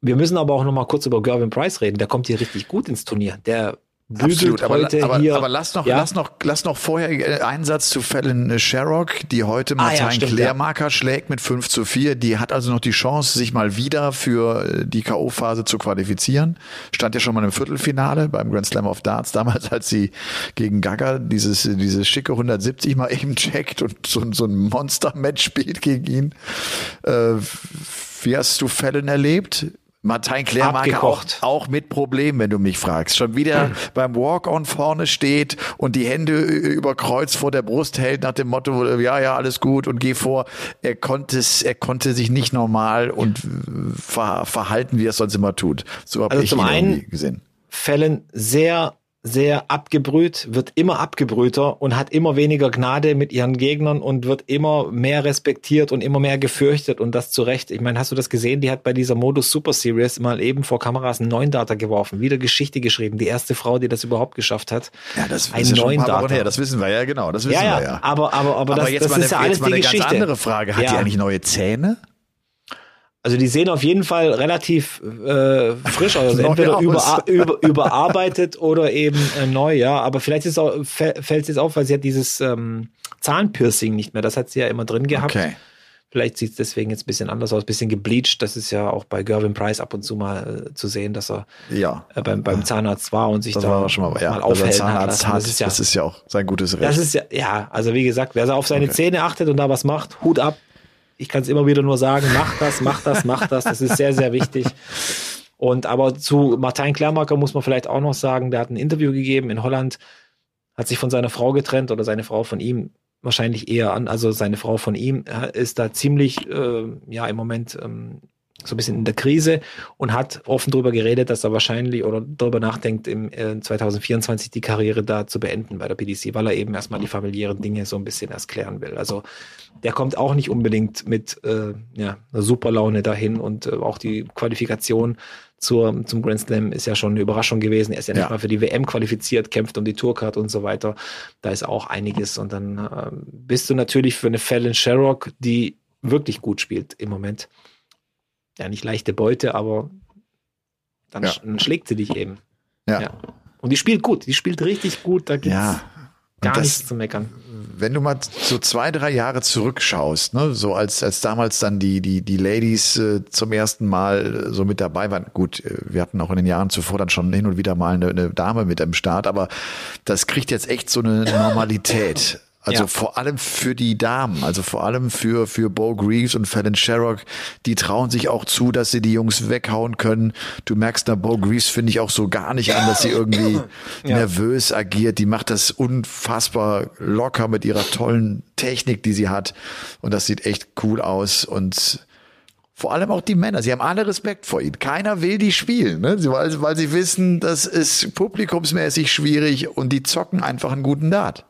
wir müssen aber auch noch mal kurz über Gervin Price reden. Der kommt hier richtig gut ins Turnier. Der Absolut, aber, aber, hier, aber lass noch, ja? lass noch, lass noch vorher einen Satz zu Fallon Sherrock, die heute Martin ah, ja, Klärmarker ja. schlägt mit 5 zu 4. Die hat also noch die Chance, sich mal wieder für äh, die K.O.-Phase zu qualifizieren. Stand ja schon mal im Viertelfinale beim Grand Slam of Darts, damals, (laughs) als sie gegen Gaga dieses, dieses schicke 170 mal eben checkt und so, so ein Monster-Match spielt gegen ihn. Äh, wie hast du Fallon erlebt? Martin Klärmarker auch, auch mit Problemen, wenn du mich fragst. Schon wieder (laughs) beim Walk-on vorne steht und die Hände über Kreuz vor der Brust hält nach dem Motto, ja, ja, alles gut und geh vor. Er konnte es, er konnte sich nicht normal und ver verhalten, wie er es sonst immer tut. So habe also ich zum einen gesehen. Fällen sehr sehr abgebrüht, wird immer abgebrühter und hat immer weniger Gnade mit ihren Gegnern und wird immer mehr respektiert und immer mehr gefürchtet und das zu Recht. Ich meine, hast du das gesehen? Die hat bei dieser Modus Super Series mal eben vor Kameras einen neuen Data geworfen, wieder Geschichte geschrieben. Die erste Frau, die das überhaupt geschafft hat. Ja, das ein ist ja neuen Data. Her. Das wissen wir ja, genau. Das wissen ja, ja, wir ja. Aber, aber, aber, aber das, jetzt das mal ist eine, ja alles die Geschichte. Ganz andere Frage. Hat die eigentlich neue Zähne? Also die sehen auf jeden Fall relativ äh, frisch aus. (laughs) Also entweder über, über, überarbeitet oder eben äh, neu, ja. Aber vielleicht ist auch, fällt es jetzt auf, weil sie hat dieses ähm, Zahnpiercing nicht mehr. Das hat sie ja immer drin gehabt. Okay. Vielleicht sieht es deswegen jetzt ein bisschen anders aus, ein bisschen gebleached. Das ist ja auch bei Gervin Price ab und zu mal äh, zu sehen, dass er ja. äh, beim, beim Zahnarzt war und sich das da war schon mal, ja. mal aufhält. Zahnarzt hat, das, ist ja, das ist ja auch sein gutes Recht. Das ist ja, ja, also wie gesagt, wer auf seine okay. Zähne achtet und da was macht, Hut ab. Ich kann es immer wieder nur sagen, mach das, mach das, mach das. Das ist sehr, sehr wichtig. Und aber zu Martin Klärmarker muss man vielleicht auch noch sagen, der hat ein Interview gegeben in Holland, hat sich von seiner Frau getrennt oder seine Frau von ihm wahrscheinlich eher an, also seine Frau von ihm ist da ziemlich, äh, ja, im Moment ähm, so ein bisschen in der Krise und hat offen darüber geredet, dass er wahrscheinlich oder darüber nachdenkt, im äh, 2024 die Karriere da zu beenden bei der PDC, weil er eben erstmal die familiären Dinge so ein bisschen erst klären will. Also der kommt auch nicht unbedingt mit äh, ja, einer super Laune dahin und äh, auch die Qualifikation zur, zum Grand Slam ist ja schon eine Überraschung gewesen. Er ist ja nicht ja. mal für die WM qualifiziert, kämpft um die Tourcard und so weiter. Da ist auch einiges. Und dann äh, bist du natürlich für eine Fallon Sherrock, die wirklich gut spielt im Moment. Ja, nicht leichte Beute, aber dann, ja. sch dann schlägt sie dich eben. Ja. ja. Und die spielt gut, die spielt richtig gut. Da gibt's ja. gar das, nichts zu meckern wenn du mal so zwei, drei Jahre zurückschaust, ne, so als, als damals dann die, die, die Ladies äh, zum ersten Mal so mit dabei waren, gut, äh, wir hatten auch in den Jahren zuvor dann schon hin und wieder mal eine, eine Dame mit am Start, aber das kriegt jetzt echt so eine Normalität. Also ja. vor allem für die Damen, also vor allem für, für Bo Greaves und Fallon Sherrock, die trauen sich auch zu, dass sie die Jungs weghauen können. Du merkst da Bo Greaves finde ich auch so gar nicht an, dass sie irgendwie ja. nervös agiert. Die macht das unfassbar locker mit ihrer tollen Technik, die sie hat. Und das sieht echt cool aus und vor allem auch die Männer. Sie haben alle Respekt vor ihnen. Keiner will die spielen, ne? weil, weil sie wissen, das ist publikumsmäßig schwierig und die zocken einfach einen guten Dart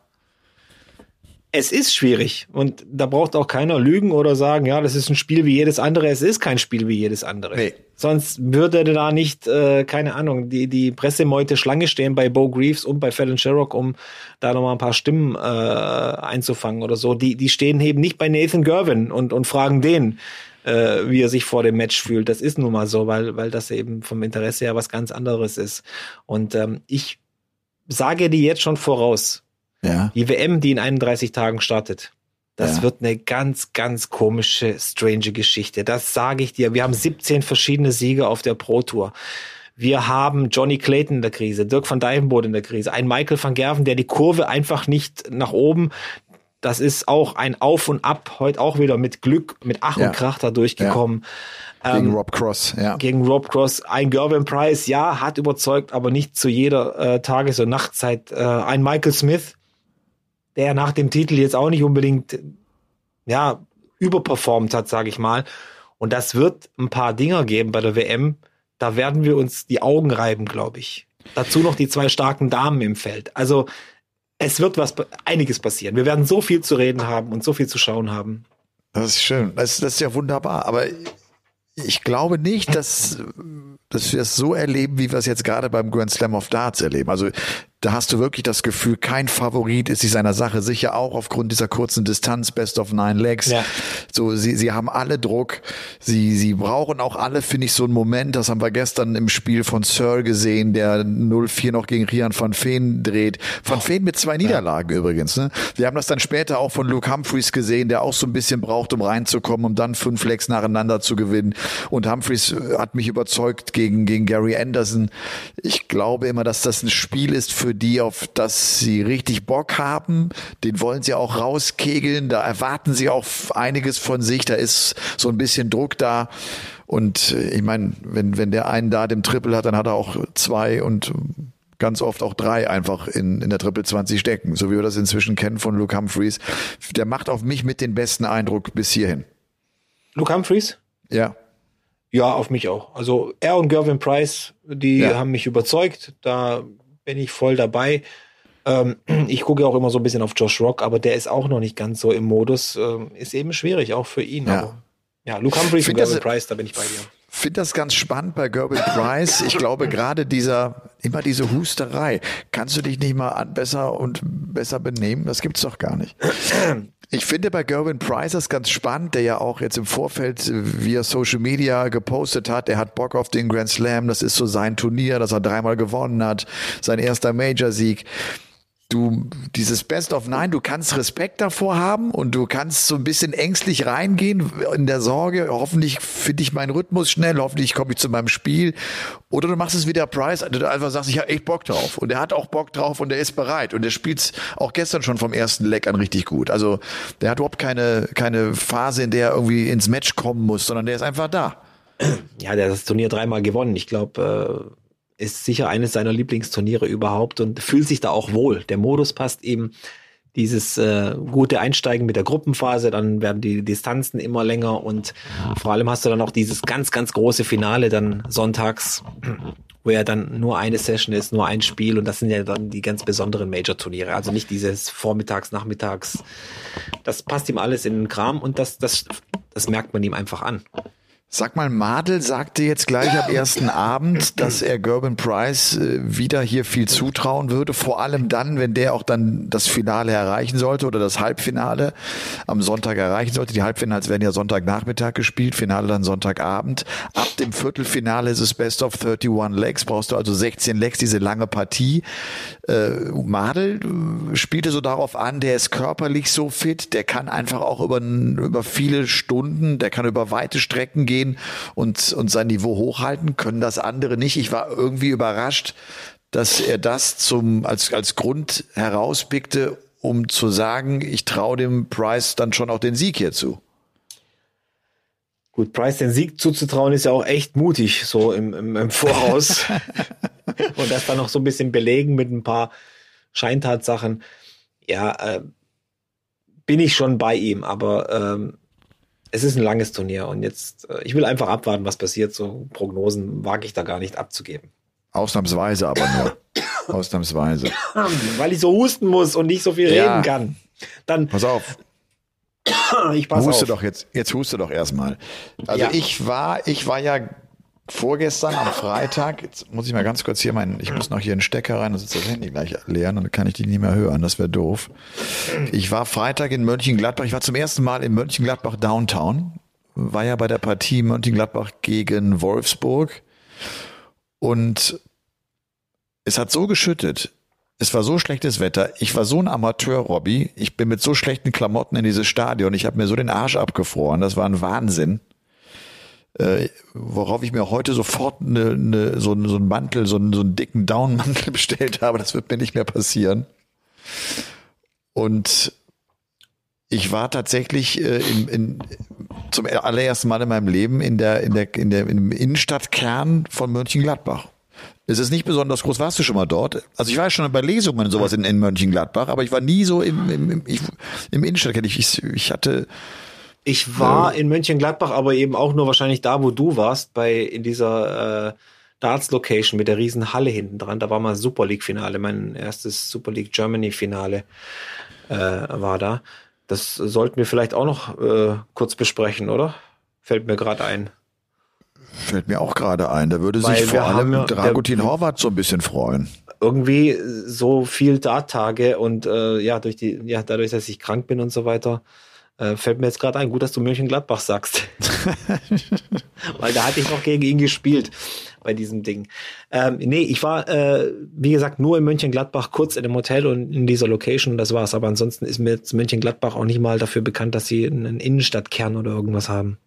es ist schwierig und da braucht auch keiner lügen oder sagen, ja, das ist ein Spiel wie jedes andere. Es ist kein Spiel wie jedes andere. Nee. Sonst würde da nicht, äh, keine Ahnung, die, die Pressemeute Schlange stehen bei Bo Greaves und bei Fallon Sherrock, um da nochmal ein paar Stimmen äh, einzufangen oder so. Die, die stehen eben nicht bei Nathan Gervin und, und fragen den, äh, wie er sich vor dem Match fühlt. Das ist nun mal so, weil, weil das eben vom Interesse her was ganz anderes ist. Und ähm, ich sage dir jetzt schon voraus, ja. Die WM, die in 31 Tagen startet. Das ja. wird eine ganz, ganz komische, strange Geschichte. Das sage ich dir. Wir haben 17 verschiedene Siege auf der Pro Tour. Wir haben Johnny Clayton in der Krise, Dirk van Dijvenbode in der Krise, ein Michael van Gerven, der die Kurve einfach nicht nach oben. Das ist auch ein Auf und Ab, heute auch wieder mit Glück, mit Ach ja. und Krach da durchgekommen. Ja. Gegen ähm, Rob Cross, ja. Gegen Rob Cross. Ein Gervin Price, ja, hat überzeugt, aber nicht zu jeder äh, Tages- und Nachtzeit. Äh, ein Michael Smith, der nach dem Titel jetzt auch nicht unbedingt ja überperformt hat, sage ich mal. Und das wird ein paar Dinger geben bei der WM. Da werden wir uns die Augen reiben, glaube ich. Dazu noch die zwei starken Damen im Feld. Also es wird was einiges passieren. Wir werden so viel zu reden haben und so viel zu schauen haben. Das ist schön. Das, das ist ja wunderbar. Aber ich glaube nicht, dass, dass wir es so erleben, wie wir es jetzt gerade beim Grand Slam of Darts erleben. Also da hast du wirklich das Gefühl, kein Favorit ist sich seiner Sache sicher, auch aufgrund dieser kurzen Distanz, Best of Nine Legs. Ja. So, sie, sie haben alle Druck. Sie, sie brauchen auch alle, finde ich, so einen Moment. Das haben wir gestern im Spiel von Searle gesehen, der 0-4 noch gegen Rian van Veen dreht. Van Veen mit zwei Niederlagen ja. übrigens. Ne? Wir haben das dann später auch von Luke Humphreys gesehen, der auch so ein bisschen braucht, um reinzukommen, um dann fünf Legs nacheinander zu gewinnen. Und Humphreys hat mich überzeugt gegen, gegen Gary Anderson. Ich glaube immer, dass das ein Spiel ist für für die, auf das sie richtig Bock haben. Den wollen sie auch rauskegeln. Da erwarten sie auch einiges von sich. Da ist so ein bisschen Druck da. Und äh, ich meine, wenn, wenn der einen da dem Triple hat, dann hat er auch zwei und ganz oft auch drei einfach in, in der Triple 20 stecken, so wie wir das inzwischen kennen von Luke Humphreys. Der macht auf mich mit den besten Eindruck bis hierhin. Luke Humphreys? Ja. Ja, auf mich auch. Also er und Gervin Price, die ja. haben mich überzeugt. Da bin ich voll dabei. Ähm, (clears throat) ich gucke auch immer so ein bisschen auf Josh Rock, aber der ist auch noch nicht ganz so im Modus. Ähm, ist eben schwierig, auch für ihn. Ja, aber, ja Luke Humphreys und Gervin Price, da bin ich bei dir. finde das ganz spannend bei Gerben Price. Ich glaube (clears throat) gerade dieser, immer diese Husterei. Kannst du dich nicht mal besser und besser benehmen? Das gibt's doch gar nicht. (clears throat) Ich finde bei Gerwin Price das ganz spannend, der ja auch jetzt im Vorfeld via Social Media gepostet hat, er hat Bock auf den Grand Slam, das ist so sein Turnier, das er dreimal gewonnen hat, sein erster Major-Sieg. Du dieses Best of Nine, du kannst Respekt davor haben und du kannst so ein bisschen ängstlich reingehen in der Sorge, hoffentlich finde ich meinen Rhythmus schnell, hoffentlich komme ich zu meinem Spiel. Oder du machst es wie der Price, du einfach sagst, ich habe echt Bock drauf. Und er hat auch Bock drauf und er ist bereit. Und er spielt auch gestern schon vom ersten Leck an richtig gut. Also der hat überhaupt keine, keine Phase, in der er irgendwie ins Match kommen muss, sondern der ist einfach da. Ja, der hat das Turnier dreimal gewonnen. Ich glaube, äh ist sicher eines seiner Lieblingsturniere überhaupt und fühlt sich da auch wohl. Der Modus passt eben dieses äh, gute Einsteigen mit der Gruppenphase, dann werden die Distanzen immer länger und vor allem hast du dann auch dieses ganz, ganz große Finale dann sonntags, wo ja dann nur eine Session ist, nur ein Spiel und das sind ja dann die ganz besonderen Major-Turniere. Also nicht dieses Vormittags, Nachmittags. Das passt ihm alles in den Kram und das, das, das merkt man ihm einfach an. Sag mal, Madel sagte jetzt gleich am ersten Abend, dass er Gerben Price äh, wieder hier viel zutrauen würde. Vor allem dann, wenn der auch dann das Finale erreichen sollte oder das Halbfinale am Sonntag erreichen sollte. Die Halbfinals werden ja Sonntagnachmittag gespielt, Finale dann Sonntagabend. Ab dem Viertelfinale ist es Best of 31 Legs, brauchst du also 16 Legs, diese lange Partie. Äh, Madel äh, spielte so darauf an, der ist körperlich so fit, der kann einfach auch über, über viele Stunden, der kann über weite Strecken gehen gehen und, und sein Niveau hochhalten, können das andere nicht. Ich war irgendwie überrascht, dass er das zum, als, als Grund herauspickte, um zu sagen, ich traue dem Price dann schon auch den Sieg hier zu. Gut, Price den Sieg zuzutrauen ist ja auch echt mutig, so im, im, im Voraus. (laughs) und das dann noch so ein bisschen belegen mit ein paar Scheintatsachen. Ja, äh, bin ich schon bei ihm, aber ähm, es ist ein langes Turnier und jetzt, äh, ich will einfach abwarten, was passiert. So Prognosen wage ich da gar nicht abzugeben. Ausnahmsweise aber nur. (laughs) Ausnahmsweise. (clears throat) Weil ich so husten muss und nicht so viel ja. reden kann. Dann. Pass auf. (clears throat) ich pass huste auf. doch jetzt, jetzt huste doch erstmal. Also ja. ich war, ich war ja vorgestern am Freitag, jetzt muss ich mal ganz kurz hier meinen, ich muss noch hier einen Stecker rein, dann ist das Handy gleich leer und dann kann ich die nicht mehr hören, das wäre doof. Ich war Freitag in Mönchengladbach, ich war zum ersten Mal in Mönchengladbach Downtown, war ja bei der Partie Mönchengladbach gegen Wolfsburg und es hat so geschüttet, es war so schlechtes Wetter, ich war so ein Amateur, Robby, ich bin mit so schlechten Klamotten in dieses Stadion, ich habe mir so den Arsch abgefroren, das war ein Wahnsinn äh, worauf ich mir heute sofort eine, eine, so, so einen Mantel, so einen, so einen dicken Downmantel (laughs) bestellt habe. Das wird mir nicht mehr passieren. Und ich war tatsächlich äh, in, in, zum allerersten Mal in meinem Leben in der, in der, in der, im Innenstadtkern von Mönchengladbach. Es ist nicht besonders groß. Warst du schon mal dort? Also ich war ja schon bei Lesungen und sowas in, in Mönchengladbach, aber ich war nie so im, im, im, im Innenstadtkern. Ich, ich hatte ich war in Mönchengladbach, aber eben auch nur wahrscheinlich da, wo du warst, bei in dieser äh, Darts-Location mit der riesen Halle hinten dran. Da war mal Super League-Finale, mein erstes Super League Germany-Finale äh, war da. Das sollten wir vielleicht auch noch äh, kurz besprechen, oder? Fällt mir gerade ein. Fällt mir auch gerade ein. Da würde sich vor allem ja, Dragutin Horvath so ein bisschen freuen. Irgendwie so viel Darttage und äh, ja, durch die, ja, dadurch, dass ich krank bin und so weiter, äh, fällt mir jetzt gerade ein, gut, dass du Mönchengladbach sagst. (laughs) Weil da hatte ich noch gegen ihn gespielt bei diesem Ding. Ähm, nee, ich war, äh, wie gesagt, nur in Mönchengladbach, kurz in dem Hotel und in dieser Location, das war's. Aber ansonsten ist mir jetzt Mönchengladbach auch nicht mal dafür bekannt, dass sie einen Innenstadtkern oder irgendwas haben.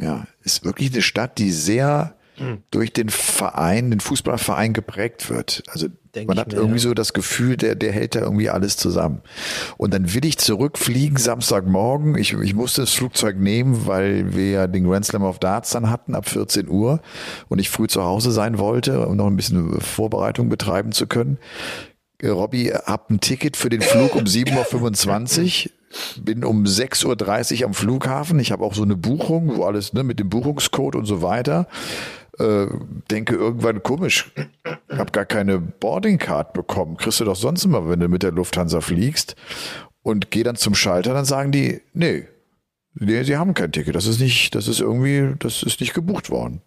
Ja, ist wirklich eine Stadt, die sehr hm. durch den Verein, den Fußballverein geprägt wird. Also Denk man hat mir, irgendwie ja. so das Gefühl, der, der hält da irgendwie alles zusammen. Und dann will ich zurückfliegen Samstagmorgen. Ich, ich musste das Flugzeug nehmen, weil wir ja den Grand Slam of Darts dann hatten ab 14 Uhr und ich früh zu Hause sein wollte, um noch ein bisschen Vorbereitung betreiben zu können. Äh, Robby, hab ein Ticket für den Flug um 7.25 Uhr bin um 6.30 Uhr am Flughafen. Ich habe auch so eine Buchung, wo alles ne, mit dem Buchungscode und so weiter äh, denke irgendwann komisch, habe gar keine Boarding Card bekommen. Kriegst du doch sonst immer, wenn du mit der Lufthansa fliegst. Und gehe dann zum Schalter, dann sagen die, nee, nee, sie haben kein Ticket. Das ist nicht, das ist irgendwie, das ist nicht gebucht worden.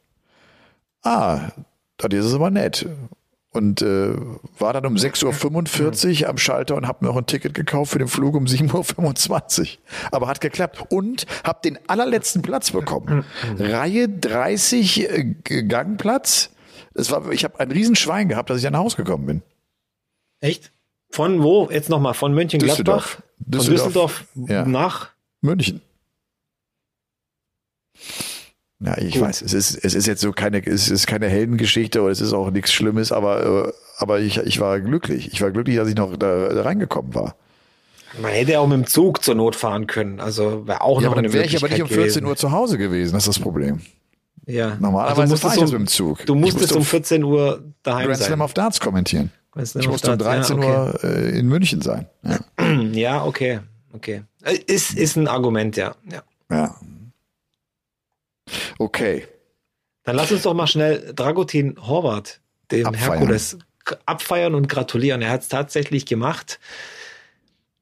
Ah, das ist aber nett und äh, war dann um 6.45 Uhr am Schalter und habe mir noch ein Ticket gekauft für den Flug um 7.25 Uhr. Aber hat geklappt. Und habe den allerletzten Platz bekommen. Reihe 30 äh, Gangplatz. Das war, ich habe ein Riesenschwein gehabt, dass ich an Haus gekommen bin. Echt? Von wo? Jetzt nochmal, von Mönchengladbach? Düsseldorf. Von Düsseldorf Ja. nach? München. Ja, ich Gut. weiß, es ist, es ist jetzt so keine, es ist keine Heldengeschichte oder es ist auch nichts Schlimmes, aber, äh, aber ich, ich war glücklich. Ich war glücklich, dass ich noch da, da reingekommen war. Man hätte ja auch mit dem Zug zur Not fahren können. Also wäre auch Ja, noch aber eine dann wäre ich aber nicht um Möglichkeit 14 gewesen. Uhr zu Hause gewesen, das ist das Problem. Ja. Normalerweise Also fahre ich jetzt mit dem Zug. Du musstest musste um um 14 Uhr daheim Grand Slam sein. auf Darts kommentieren. Slam Ich musste um Darts, 13 ja, Uhr äh, in München sein. Ja. okay. (clears throat) Ja, okay. Okay. Äh, Ist, ist ein Argument, ja. ja. ja. Okay. Dann lass uns doch mal schnell Dragutin Horvath, dem Abfeiern. Herkules, abfeiern und gratulieren. Er hat es tatsächlich gemacht.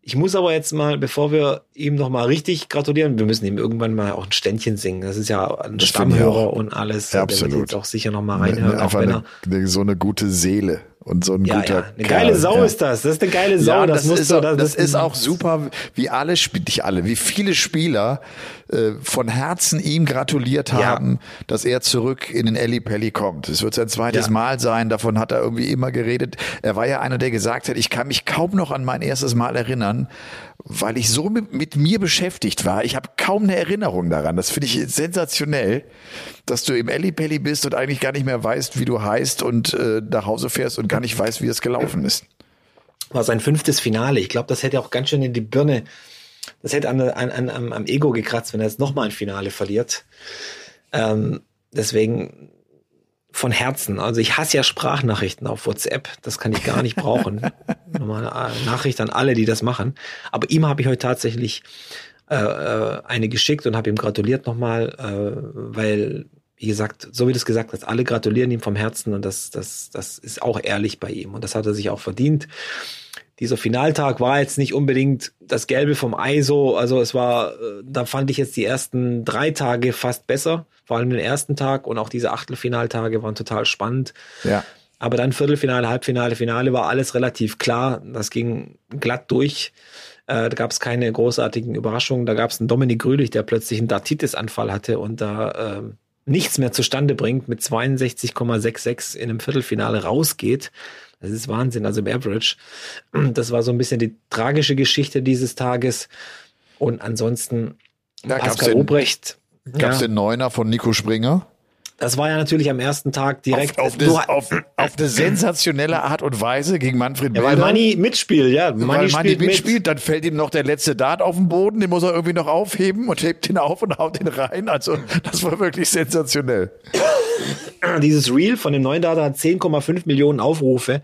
Ich muss aber jetzt mal, bevor wir ihm noch mal richtig gratulieren, wir müssen ihm irgendwann mal auch ein Ständchen singen. Das ist ja ein Das Stammhörer und alles. Ja, Der wird absolut. jetzt auch sicher noch mal reinhören, Einfach wenn eine, er eine, so eine gute Seele und so ein ja, guter ja, eine Kerl, geile Sau ja. ist das. Das ist eine geile Sau. Ja, das, das, ist du, auch, das ist auch super, wie alle, nicht alle, wie viele Spieler äh, von Herzen ihm gratuliert haben, dass er zurück in den Eli Pelli kommt. Es wird sein zweites. Mal sein, davon hat er irgendwie immer geredet. Er war ja einer, der gesagt hat, ich kann mich kaum noch an mein erstes Mal erinnern, weil ich so mit, mit mir beschäftigt war. Ich habe kaum eine Erinnerung daran. Das finde ich sensationell, dass du im Eli Pelli bist und eigentlich gar nicht mehr weißt, wie du heißt und äh, nach Hause fährst und gar nicht weißt, wie es gelaufen ist. war sein fünftes Finale. Ich glaube, das hätte auch ganz schön in die Birne, das hätte an, an, an, am, am Ego gekratzt, wenn er jetzt nochmal ein Finale verliert. Ähm, deswegen von Herzen. Also ich hasse ja Sprachnachrichten auf WhatsApp. Das kann ich gar nicht (laughs) brauchen. Nochmal eine Nachricht an alle, die das machen. Aber ihm habe ich heute tatsächlich äh, äh, eine geschickt und habe ihm gratuliert nochmal, äh, weil, wie gesagt, so wie du es gesagt hast, alle gratulieren ihm vom Herzen und das, das, das ist auch ehrlich bei ihm und das hat er sich auch verdient. Dieser Finaltag war jetzt nicht unbedingt das Gelbe vom Ei so, also es war, äh, da fand ich jetzt die ersten drei Tage fast besser, vor allem den ersten Tag und auch diese Achtelfinaltage waren total spannend. Ja. Aber dann Viertelfinale, Halbfinale, Finale war alles relativ klar. Das ging glatt durch. Äh, da gab es keine großartigen Überraschungen. Da gab es einen Dominik Grülich, der plötzlich einen Dartitis-Anfall hatte und da ähm, nichts mehr zustande bringt, mit 62,66 in einem Viertelfinale rausgeht. Das ist Wahnsinn, also im Average. (clears throat) Das war so ein bisschen die tragische Geschichte dieses Tages. Und ansonsten Ja, gab's Pascal den- Obrecht. Gab es ja, den Neuner von Nico Springer? das war ja natürlich am ersten Tag direkt. auf, auf, eine, auf, auf eine sensationelle Art und Weise gegen Manfred ja, weil Bilder. Manni mitspielt, ja. Manni weil Manni spielt mit. mitspielt, dann fällt ihm noch der letzte Dart auf den Boden, den muss er irgendwie noch aufheben und hebt ihn auf und haut ihn rein. Also das war wirklich sensationell. (clears throat) Dieses Reel von dem neuen Data hat 10,5 Millionen Aufrufe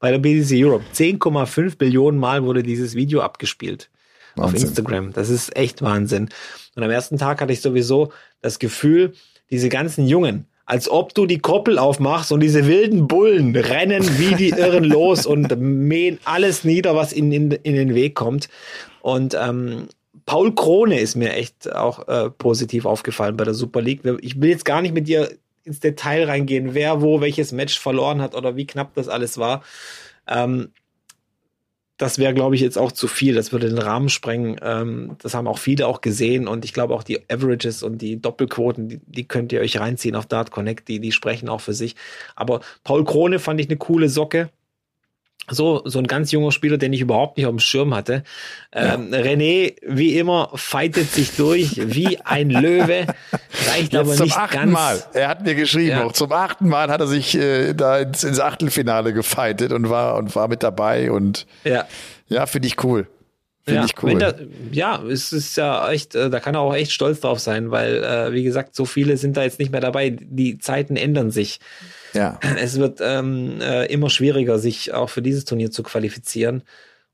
bei der BDC Europe. 10,5 Millionen Mal wurde dieses Video abgespielt auf Wahnsinn. Instagram. Das ist echt Wahnsinn. Und am ersten Tag hatte ich sowieso das Gefühl, diese ganzen Jungen, als ob du die Koppel aufmachst und diese wilden Bullen rennen wie die (laughs) Irren los und mähen alles nieder, was ihnen in, in den Weg kommt. Und ähm, Paul Krone ist mir echt auch äh, positiv aufgefallen bei der Super League. Ich will jetzt gar nicht mit dir ins Detail reingehen, wer wo welches Match verloren hat oder wie knapp das alles war. Ähm, das wäre, glaube ich, jetzt auch zu viel. Das würde den Rahmen sprengen. Ähm, das haben auch viele auch gesehen und ich glaube auch die Averages und die Doppelquoten, die, die könnt ihr euch reinziehen auf Dart Connect, die, die sprechen auch für sich. Aber Paul Krone fand ich eine coole Socke. So, so ein ganz junger Spieler, den ich überhaupt nicht auf dem Schirm hatte. Ähm, René, wie immer, fightet sich durch wie ein Löwe, reicht aber Jetzt zum nicht achten ganz. Mal. Er hat mir geschrieben, Ja. auch zum achten Mal hat er sich äh, da ins, ins Achtelfinale gefightet und war und war mit dabei und Ja, ja, finde ich cool. Finde ja, ich cool. da, ja, es ist ja echt, äh, da kann er auch echt stolz drauf sein, weil, äh, wie gesagt, so viele sind da jetzt nicht mehr dabei. Die Zeiten ändern sich. Ja. (clears throat) Es wird ähm, äh, immer schwieriger, sich auch für dieses Turnier zu qualifizieren.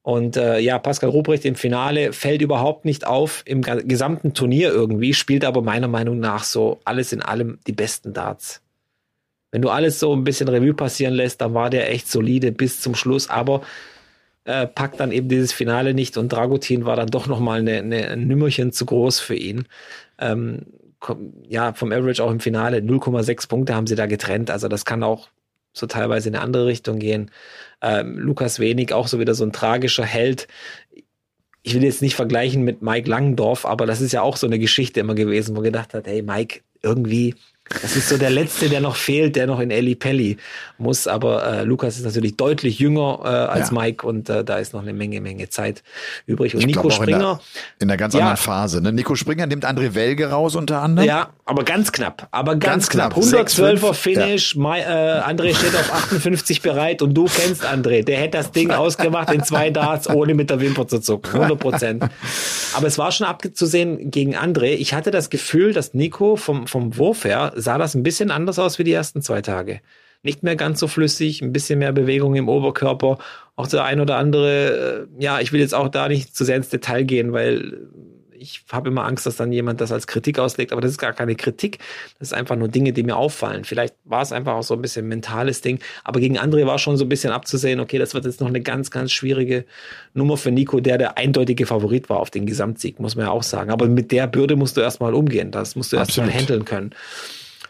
Und äh, ja, Pascal Ruprecht im Finale fällt überhaupt nicht auf im gesamten Turnier irgendwie, spielt aber meiner Meinung nach so alles in allem die besten Darts. Wenn du alles so ein bisschen Revue passieren lässt, dann war der echt solide bis zum Schluss, aber äh, packt dann eben dieses Finale nicht und Dragutin war dann doch nochmal eine, eine, ein Nümmerchen zu groß für ihn. Ähm, ja, vom Average auch im Finale 0,6 Punkte haben sie da getrennt. Also das kann auch so teilweise in eine andere Richtung gehen. Ähm, Lukas Wenig auch so wieder so ein tragischer Held. Ich will jetzt nicht vergleichen mit Mike Langendorf, aber das ist ja auch so eine Geschichte immer gewesen, wo gedacht hat, hey Mike, irgendwie Das ist so der letzte, der noch fehlt, der noch in Eli Pelli muss. Aber äh, Lukas ist natürlich deutlich jünger äh, als ja. Mike und äh, da ist noch eine Menge, Menge Zeit übrig. Und ich Nico Springer. In der, in einer ganz ja, anderen Phase. Ne? Nico Springer nimmt André Welge raus unter anderem. Ja, aber ganz knapp. Aber ganz, ganz knapp. 112er Finish. Ja. My, äh, André steht auf 58 bereit und du kennst André. Der hätte das Ding ausgemacht in zwei Darts, ohne mit der Wimper zu zucken. 100 Prozent. Aber es war schon abzusehen gegen André. Ich hatte das Gefühl, dass Nico vom, vom Wurf her sah das ein bisschen anders aus wie die ersten zwei Tage. Nicht mehr ganz so flüssig, ein bisschen mehr Bewegung im Oberkörper. Auch der ein oder andere, äh, ja, ich will jetzt auch da nicht zu sehr ins Detail gehen, weil ich habe immer Angst, dass dann jemand das als Kritik auslegt, aber das ist gar keine Kritik. Das ist einfach nur Dinge, die mir auffallen. Vielleicht war es einfach auch so ein bisschen ein mentales Ding, aber gegen André war schon so ein bisschen abzusehen, okay, das wird jetzt noch eine ganz, ganz schwierige Nummer für Nico, der der eindeutige Favorit war auf den Gesamtsieg, muss man ja auch sagen. Aber mit der Bürde musst du erstmal umgehen. Das musst du erstmal handeln können.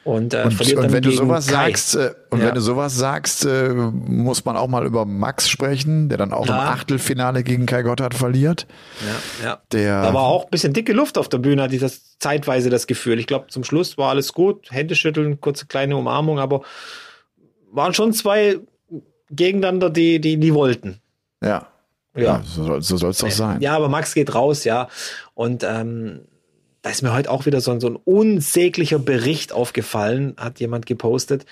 Und, äh, und, und wenn du sowas Kai. sagst, äh, und ja. wenn du sowas sagst, äh, muss man auch mal über Max sprechen, der dann auch ja. im Achtelfinale gegen Kai Gotthard verliert. Ja, ja. Der da war auch ein bisschen dicke Luft auf der Bühne, hatte ich das zeitweise das Gefühl. Ich glaube, zum Schluss war alles gut, Hände schütteln, kurze kleine Umarmung, aber waren schon zwei gegeneinander, die, die, die wollten. Ja. Ja, ja so, so soll es doch sein. Ja, aber Max geht raus, ja. Und ähm, da ist mir heute auch wieder so ein, so ein unsäglicher Bericht aufgefallen, hat jemand gepostet,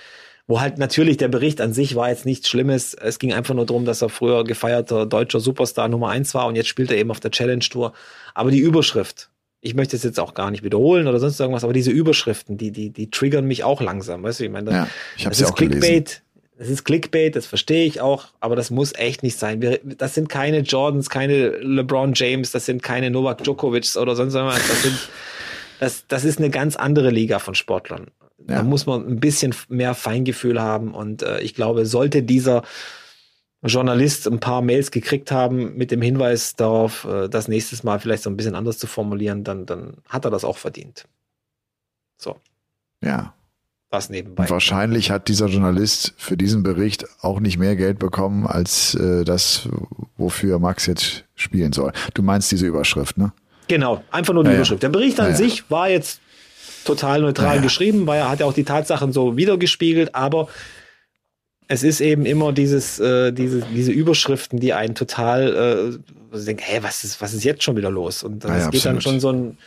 wo halt natürlich der Bericht an sich war jetzt nichts Schlimmes. Es ging einfach nur darum, dass er früher gefeierter deutscher Superstar Nummer eins war und jetzt spielt er eben auf der Challenge Tour. Aber die Überschrift, ich möchte es jetzt auch gar nicht wiederholen oder sonst irgendwas, aber diese Überschriften, die, die, die triggern mich auch langsam. Weißt du, ich meine, das, ja, ich das ist Clickbait. Gelesen. Das ist Clickbait, das verstehe ich auch, aber das muss echt nicht sein. Wir, das sind keine Jordans, keine LeBron James, das sind keine Novak Djokovic oder sonst was. Das, sind, (laughs) das, das ist eine ganz andere Liga von Sportlern. Ja. Da muss man ein bisschen mehr Feingefühl haben und äh, ich glaube, sollte dieser Journalist ein paar Mails gekriegt haben mit dem Hinweis darauf, äh, das nächstes Mal vielleicht so ein bisschen anders zu formulieren, dann, dann hat er das auch verdient. So. Ja, was nebenbei. Und wahrscheinlich hat dieser Journalist für diesen Bericht auch nicht mehr Geld bekommen als äh, das, wofür Max jetzt spielen soll. Du meinst diese Überschrift, ne? Genau, einfach nur die ja, Überschrift. Der Bericht an ja, sich war jetzt total neutral ja, geschrieben, weil er hat ja auch die Tatsachen so wiedergespiegelt, aber es ist eben immer dieses, äh, diese, diese Überschriften, die einen total äh, denken, hey, was ist, was ist jetzt schon wieder los? Und das geht dann schon so ein,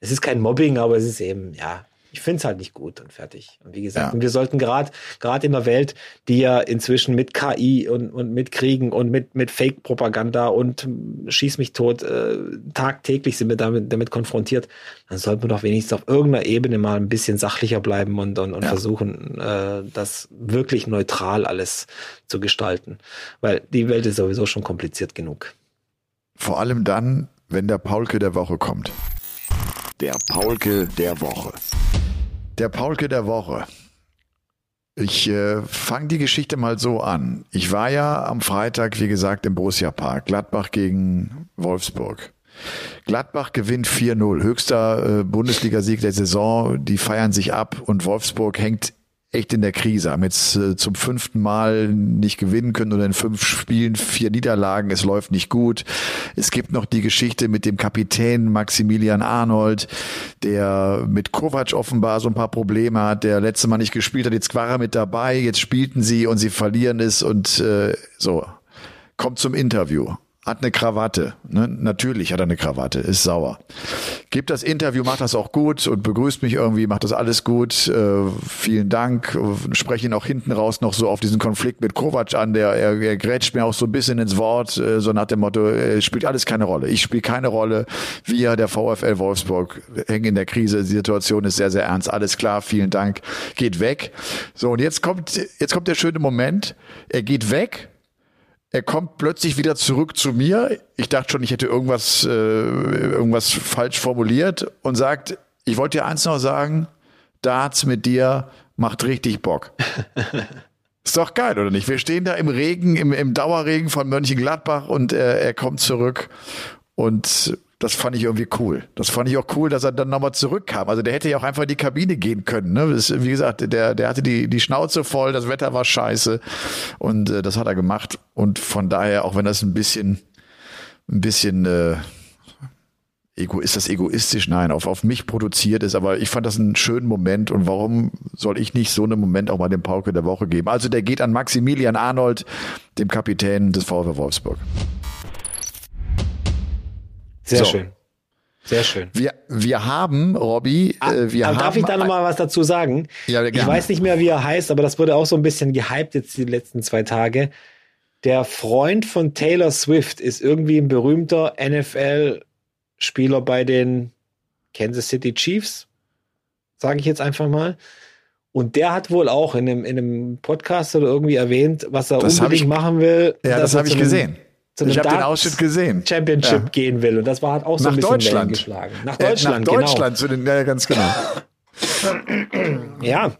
es ist kein Mobbing, aber es ist eben, ja, ich finde es halt nicht gut und fertig. Und wie gesagt, ja. und wir sollten gerade gerade in der Welt, die ja inzwischen mit KI und, und mit Kriegen und mit, mit Fake-Propaganda und schieß mich tot, äh, tagtäglich sind wir damit, damit konfrontiert, dann sollten wir doch wenigstens auf irgendeiner Ebene mal ein bisschen sachlicher bleiben und, und, und ja. versuchen, äh, das wirklich neutral alles zu gestalten. Weil die Welt ist sowieso schon kompliziert genug. Vor allem dann, wenn der Paulke der Woche kommt. Der Paulke der Woche. Der Paulke der Woche. Ich äh, fange die Geschichte mal so an. Ich war ja am Freitag, wie gesagt, im Borussia Park, Gladbach gegen Wolfsburg. Gladbach gewinnt 4-0, höchster äh, Bundesligasieg der Saison. Die feiern sich ab und Wolfsburg hängt echt in der Krise, haben jetzt äh, zum fünften Mal nicht gewinnen können oder in fünf Spielen vier Niederlagen. Es läuft nicht gut. Es gibt noch die Geschichte mit dem Kapitän Maximilian Arnold, der mit Kovac offenbar so ein paar Probleme hat, der letzte Mal nicht gespielt hat. Jetzt war er mit dabei, jetzt spielten sie und sie verlieren es und äh, so. Kommt zum Interview hat eine Krawatte. Ne? Natürlich hat er eine Krawatte, ist sauer. Gibt das Interview, macht das auch gut und begrüßt mich irgendwie, macht das alles gut. Äh, vielen Dank. Spreche ihn auch hinten raus noch so auf diesen Konflikt mit Kovac an. Der er, er grätscht mir auch so ein bisschen ins Wort, äh, so nach dem Motto, äh, spielt alles keine Rolle. Ich spiele keine Rolle. Wir, der VfL Wolfsburg, hängen in der Krise. Die Situation ist sehr, sehr ernst. Alles klar, vielen Dank. Geht weg. So, und jetzt kommt, jetzt kommt der schöne Moment. Er geht weg er kommt plötzlich wieder zurück zu mir. Ich dachte schon, ich hätte irgendwas, äh, irgendwas falsch formuliert und sagt, ich wollte dir eins noch sagen, Darts mit dir macht richtig Bock. (laughs) Ist doch geil, oder nicht? Wir stehen da im Regen, im, im Dauerregen von Mönchengladbach und er, er kommt zurück und das fand ich irgendwie cool. Das fand ich auch cool, dass er dann nochmal zurückkam. Also der hätte ja auch einfach in die Kabine gehen können. Ne? Wie gesagt, der, der hatte die, die Schnauze voll, das Wetter war scheiße und äh, das hat er gemacht. Und von daher, auch wenn das ein bisschen, ein bisschen, äh, Ego, ist das egoistisch? Nein, auf, auf mich produziert ist, aber ich fand das einen schönen Moment und warum soll ich nicht so einen Moment auch mal dem Pauke der Woche geben? Also der geht an Maximilian Arnold, dem Kapitän des VfW Wolfsburg. Sehr so. schön. Sehr schön. Wir, wir haben, Robby, ah, äh, wir aber haben. Darf ich da nochmal was dazu sagen? Ja, gerne. Ich weiß nicht mehr, wie er heißt, aber das wurde auch so ein bisschen gehypt jetzt die letzten zwei Tage. Der Freund von Taylor Swift ist irgendwie ein berühmter NFL- Spieler bei den Kansas City Chiefs, sage ich jetzt einfach mal. Und der hat wohl auch in einem, in einem Podcast oder irgendwie erwähnt, was er das unbedingt ich, machen will. Ja, das habe ich gesehen. Ich habe den Ausschnitt gesehen. Championship ja. gehen will. Und das war halt auch so nach ein bisschen Deutschland. geschlagen. Nach Deutschland, äh, nach Deutschland, genau. zu den, ja, ganz genau. (clears throat) ja,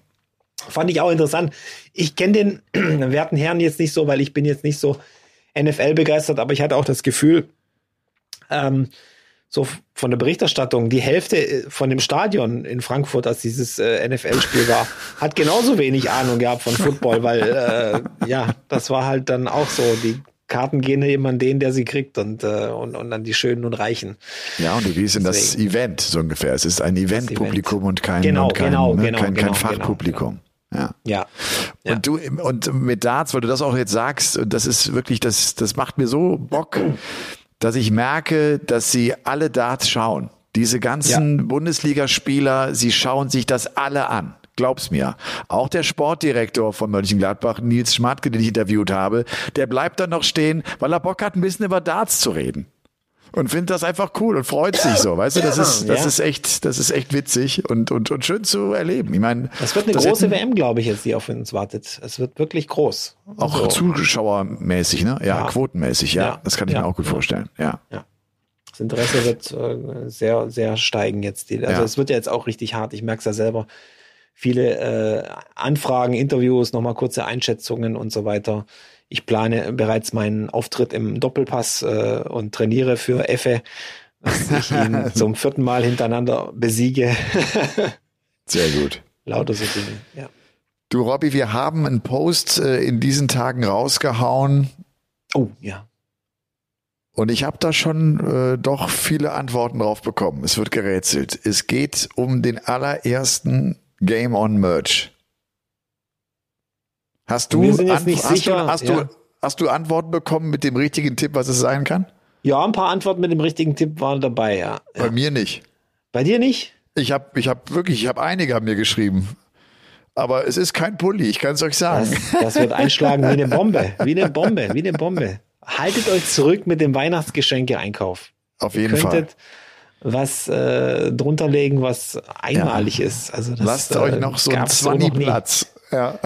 fand ich auch interessant. Ich kenne den (clears throat) werten Herrn jetzt nicht so, weil ich bin jetzt nicht so NFL begeistert, aber ich hatte auch das Gefühl, ähm, so von der Berichterstattung, die Hälfte äh, von dem Stadion in Frankfurt, als dieses äh, NFL-Spiel war, hat genauso wenig Ahnung gehabt von Football, weil äh, ja, das war halt dann auch so, die Karten gehen eben an den, der sie kriegt und, äh, und, und an die Schönen und Reichen. Ja, und du gehst in das Event so ungefähr. Es ist ein Event-Publikum Event. und kein, genau, und kein, genau, ne, genau, kein, genau, kein Fachpublikum. Genau, ja. ja. ja. Und du, und mit Darts, weil du das auch jetzt sagst, das ist wirklich, das, das macht mir so Bock dass ich merke, dass sie alle Darts schauen. Diese ganzen ja. Bundesligaspieler, sie schauen sich das alle an. Glaub's mir. Auch der Sportdirektor von Mönchengladbach, Nils Schmatke, den ich interviewt habe, der bleibt dann noch stehen, weil er Bock hat, ein bisschen über Darts zu reden und findet das einfach cool und freut sich so, weißt du, das ist das ja. ist echt das ist echt witzig und und und schön zu erleben. Ich meine, das wird eine das große WM, glaube ich, jetzt die auf uns wartet. Es wird wirklich groß. Auch so. zuschauermäßig, ne? Ja, ja. quotenmäßig, ja. Das kann ich mir auch gut vorstellen. Ja. ja. Das Interesse wird äh, sehr sehr steigen jetzt. Die, also es wird ja jetzt auch richtig hart. Ich merke es ja selber. Viele äh, Anfragen, Interviews, nochmal kurze Einschätzungen und so weiter. Ich plane bereits meinen Auftritt im Doppelpass äh, und trainiere für Effe, dass ich ihn (laughs) zum vierten Mal hintereinander besiege. (laughs) Sehr gut. Lauter so Dinge, ja. Du, Robby, wir haben einen Post äh, in diesen Tagen rausgehauen. Oh, ja. Und ich habe da schon äh, doch viele Antworten drauf bekommen. Es wird gerätselt. Es geht um den allerersten Game on Merch. Hast du, hast, sicher, du, hast, ja. du, hast du Antworten bekommen mit dem richtigen Tipp, was es sein kann? Ja, ein paar Antworten mit dem richtigen Tipp waren dabei, ja. Bei mir nicht. Bei dir nicht? Ich habe ich hab wirklich, ich habe einige haben mir geschrieben. Aber es ist kein Pulli, ich kann es euch sagen. Das, das wird einschlagen wie eine Bombe, wie eine Bombe, wie eine Bombe. Haltet euch zurück mit dem Weihnachtsgeschenke-Einkauf. Auf jeden Ihr könntet Fall. Was äh, drunter legen, was einmalig ja. ist. Also das, Lasst äh, euch noch so einen 20 Platz. Ja.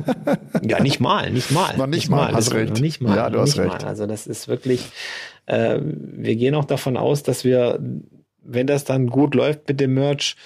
(laughs) ja, nicht mal, nicht mal. Noch nicht, nicht mal, mal, hast recht. Noch nicht mal, ja, du hast recht. Mal. Also das ist wirklich, äh, wir gehen auch davon aus, dass wir, wenn das dann gut läuft mit dem Merch,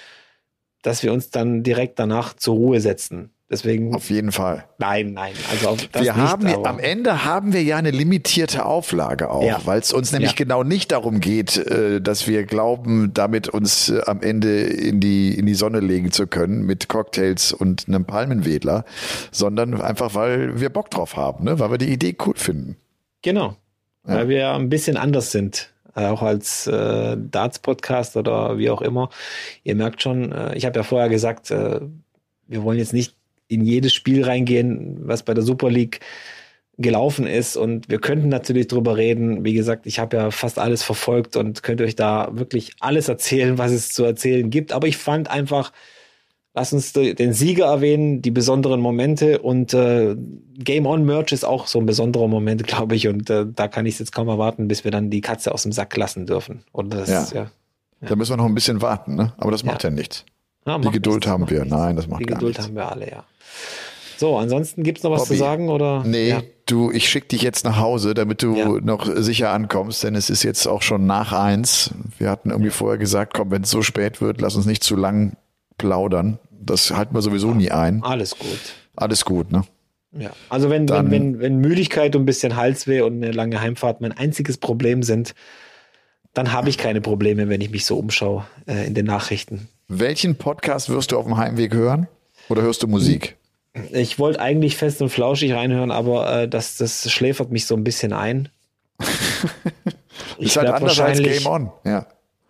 dass wir uns dann direkt danach zur Ruhe setzen. Deswegen. Auf jeden Fall. Nein, nein. Also wir nicht, haben, am Ende haben wir ja eine limitierte Auflage auch, ja. weil es uns nämlich ja. genau nicht darum geht, äh, dass wir glauben, damit uns äh, am Ende in die, in die Sonne legen zu können mit Cocktails und einem Palmenwedler, sondern einfach, weil wir Bock drauf haben, ne? weil wir die Idee cool finden. Genau. Ja. Weil wir ein bisschen anders sind auch als äh, Darts-Podcast oder wie auch immer. Ihr merkt schon, äh, ich habe ja vorher gesagt, äh, wir wollen jetzt nicht in jedes Spiel reingehen, was bei der Super League gelaufen ist. Und wir könnten natürlich drüber reden. Wie gesagt, ich habe ja fast alles verfolgt und könnte euch da wirklich alles erzählen, was es zu erzählen gibt. Aber ich fand einfach, lass uns den Sieger erwähnen, die besonderen Momente und äh, Game On Merch ist auch so ein besonderer Moment, (laughs) glaube ich. Und äh, da kann ich es jetzt kaum erwarten, bis wir dann die Katze aus dem Sack lassen dürfen. Und das, ja. ja, ja. Da müssen wir noch ein bisschen warten, ne? Aber das macht ja, ja nichts. Ja, die Geduld nichts, haben wir. Nichts. Nein, das macht Die gar Geduld nichts. haben wir alle, ja. So, ansonsten gibt's noch was Bobby, zu sagen oder? Nee, ja. du, ich schick dich jetzt nach Hause, damit du Ja. noch sicher ankommst, denn es ist jetzt auch schon nach eins. Wir hatten irgendwie vorher gesagt, komm, wenn es so spät wird, lass uns nicht zu lang plaudern. Das halten wir sowieso nie ein. Alles gut. Alles gut, ne? Ja. Also wenn, Dann- wenn, wenn, wenn Müdigkeit und ein bisschen Halsweh und eine lange Heimfahrt mein einziges Problem sind, dann habe ich keine Probleme, wenn ich mich so umschaue äh, in den Nachrichten. Welchen Podcast wirst du auf dem Heimweg hören? Oder hörst du Musik? Ich wollte eigentlich fest und flauschig reinhören, aber äh, das, das schläfert mich so ein bisschen ein. (laughs) ist halt anders als Game On. Ja.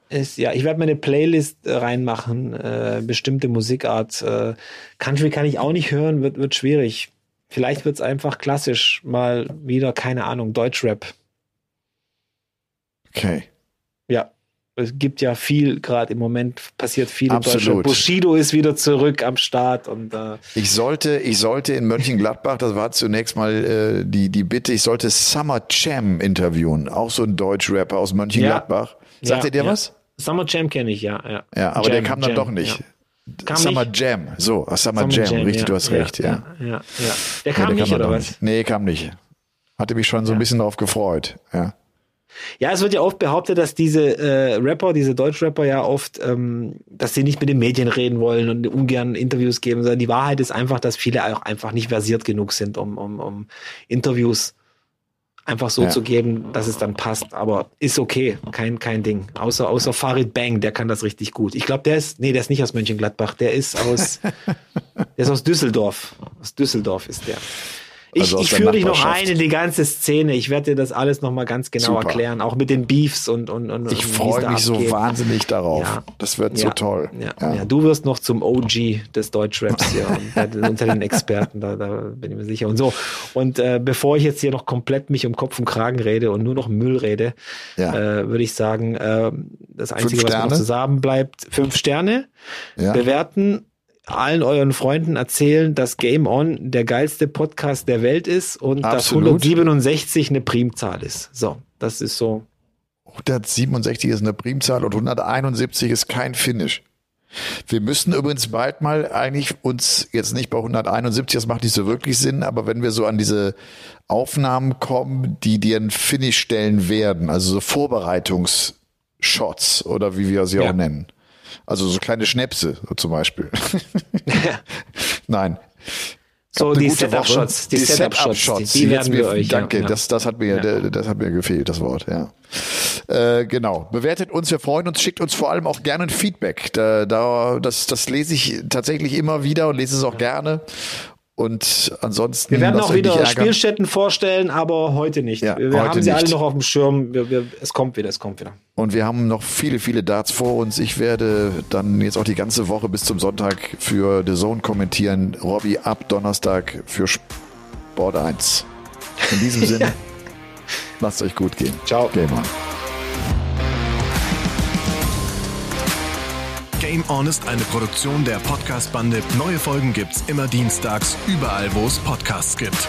ist, ja, ich werde meine Playlist äh, reinmachen, äh, bestimmte Musikart. Äh, Country kann ich auch nicht hören, wird, wird schwierig. Vielleicht wird es einfach klassisch mal wieder, keine Ahnung, Deutschrap. Okay. Ja. Es gibt ja viel, gerade im Moment passiert viel Absolut. in Deutschland. Bushido ist wieder zurück am Start und äh, Ich sollte, ich sollte in Mönchengladbach, das war zunächst mal äh, die, die Bitte, ich sollte Summer Jam interviewen, auch so ein Deutschrapper aus Mönchengladbach. Sagt ja, ihr dir ja. was? Summer Jam kenne ich, ja. Ja, Ja, aber Jam, der kam dann Jam, doch nicht. Ja. Kam Summer nicht? Jam, so, Summer, Summer Jam, richtig, ja, du hast recht, ja. Ja, ja, ja. Der kam der nicht, dann oder was? nicht. Nee, kam nicht. Hatte mich schon so ein bisschen darauf gefreut, ja. Ja, es wird ja oft behauptet, dass diese äh, Rapper, diese Deutschrapper ja oft, ähm, dass sie nicht mit den Medien reden wollen und ungern Interviews geben, sondern die Wahrheit ist einfach, dass viele auch einfach nicht versiert genug sind, um, um, um Interviews einfach so Ja. zu geben, dass es dann passt. Aber ist okay, kein, kein Ding. Außer, außer Farid Bang, der kann das richtig gut. Ich glaube, der ist, nee, der ist nicht aus Mönchengladbach, der ist aus, (laughs) der ist aus Düsseldorf. Aus Düsseldorf ist der. Ich, Also ich führe dich noch ein in die ganze Szene. Ich werde dir das alles noch mal ganz genau Super. erklären, auch mit den Beefs und und und. Ich freue mich so abgeht. wahnsinnig darauf. Ja. Das wird so Ja. toll. Ja. Ja. du wirst noch zum OG des Deutschraps hier unter den Experten, da, da bin ich mir sicher. Und so. Und äh, bevor ich jetzt hier noch komplett mich um Kopf und Kragen rede und nur noch Müll rede, äh, würde ich sagen, äh, das Einzige, was noch Sterne? zu sagen bleibt, fünf Sterne bewerten, allen euren Freunden erzählen, dass Game On der geilste Podcast der Welt ist und dass Absolut. 167 eine Primzahl ist. So, das ist so. 167 ist eine Primzahl und 171 ist kein Finish. Wir müssten übrigens bald mal eigentlich uns jetzt nicht bei 171, das macht nicht so wirklich Sinn, aber wenn wir so an diese Aufnahmen kommen, die dir ein Finish stellen werden, also so Vorbereitungsshots oder wie wir sie Ja. auch nennen. Also so kleine Schnäpse zum Beispiel. (laughs) Nein. So, die Setup-Shots, Woche. die Setup-Shots, die, die werden wir euch. ja, Danke, ja. Das, das hat mir, Ja. das hat mir gefehlt, das Wort, ja. Äh, genau. Bewertet uns, wir freuen uns, schickt uns vor allem auch gerne ein Feedback. Da, da, das, das lese ich tatsächlich immer wieder und lese es auch gerne. Und ansonsten. Wir werden auch wieder. Spielstätten vorstellen, aber heute nicht. Ja, wir heute haben sie alle nicht. noch auf dem Schirm. Wir, wir, es kommt wieder, es kommt wieder. Und wir haben noch viele, viele Darts vor uns. Ich werde dann jetzt auch die ganze Woche bis zum Sonntag für The Zone kommentieren. Robby ab Donnerstag für Sport 1. In diesem (laughs) Sinne, lasst euch gut gehen. Ciao. Game on. Game On ist eine Produktion der Podcast-Bande. Neue Folgen gibt's immer dienstags, überall, wo es Podcasts gibt.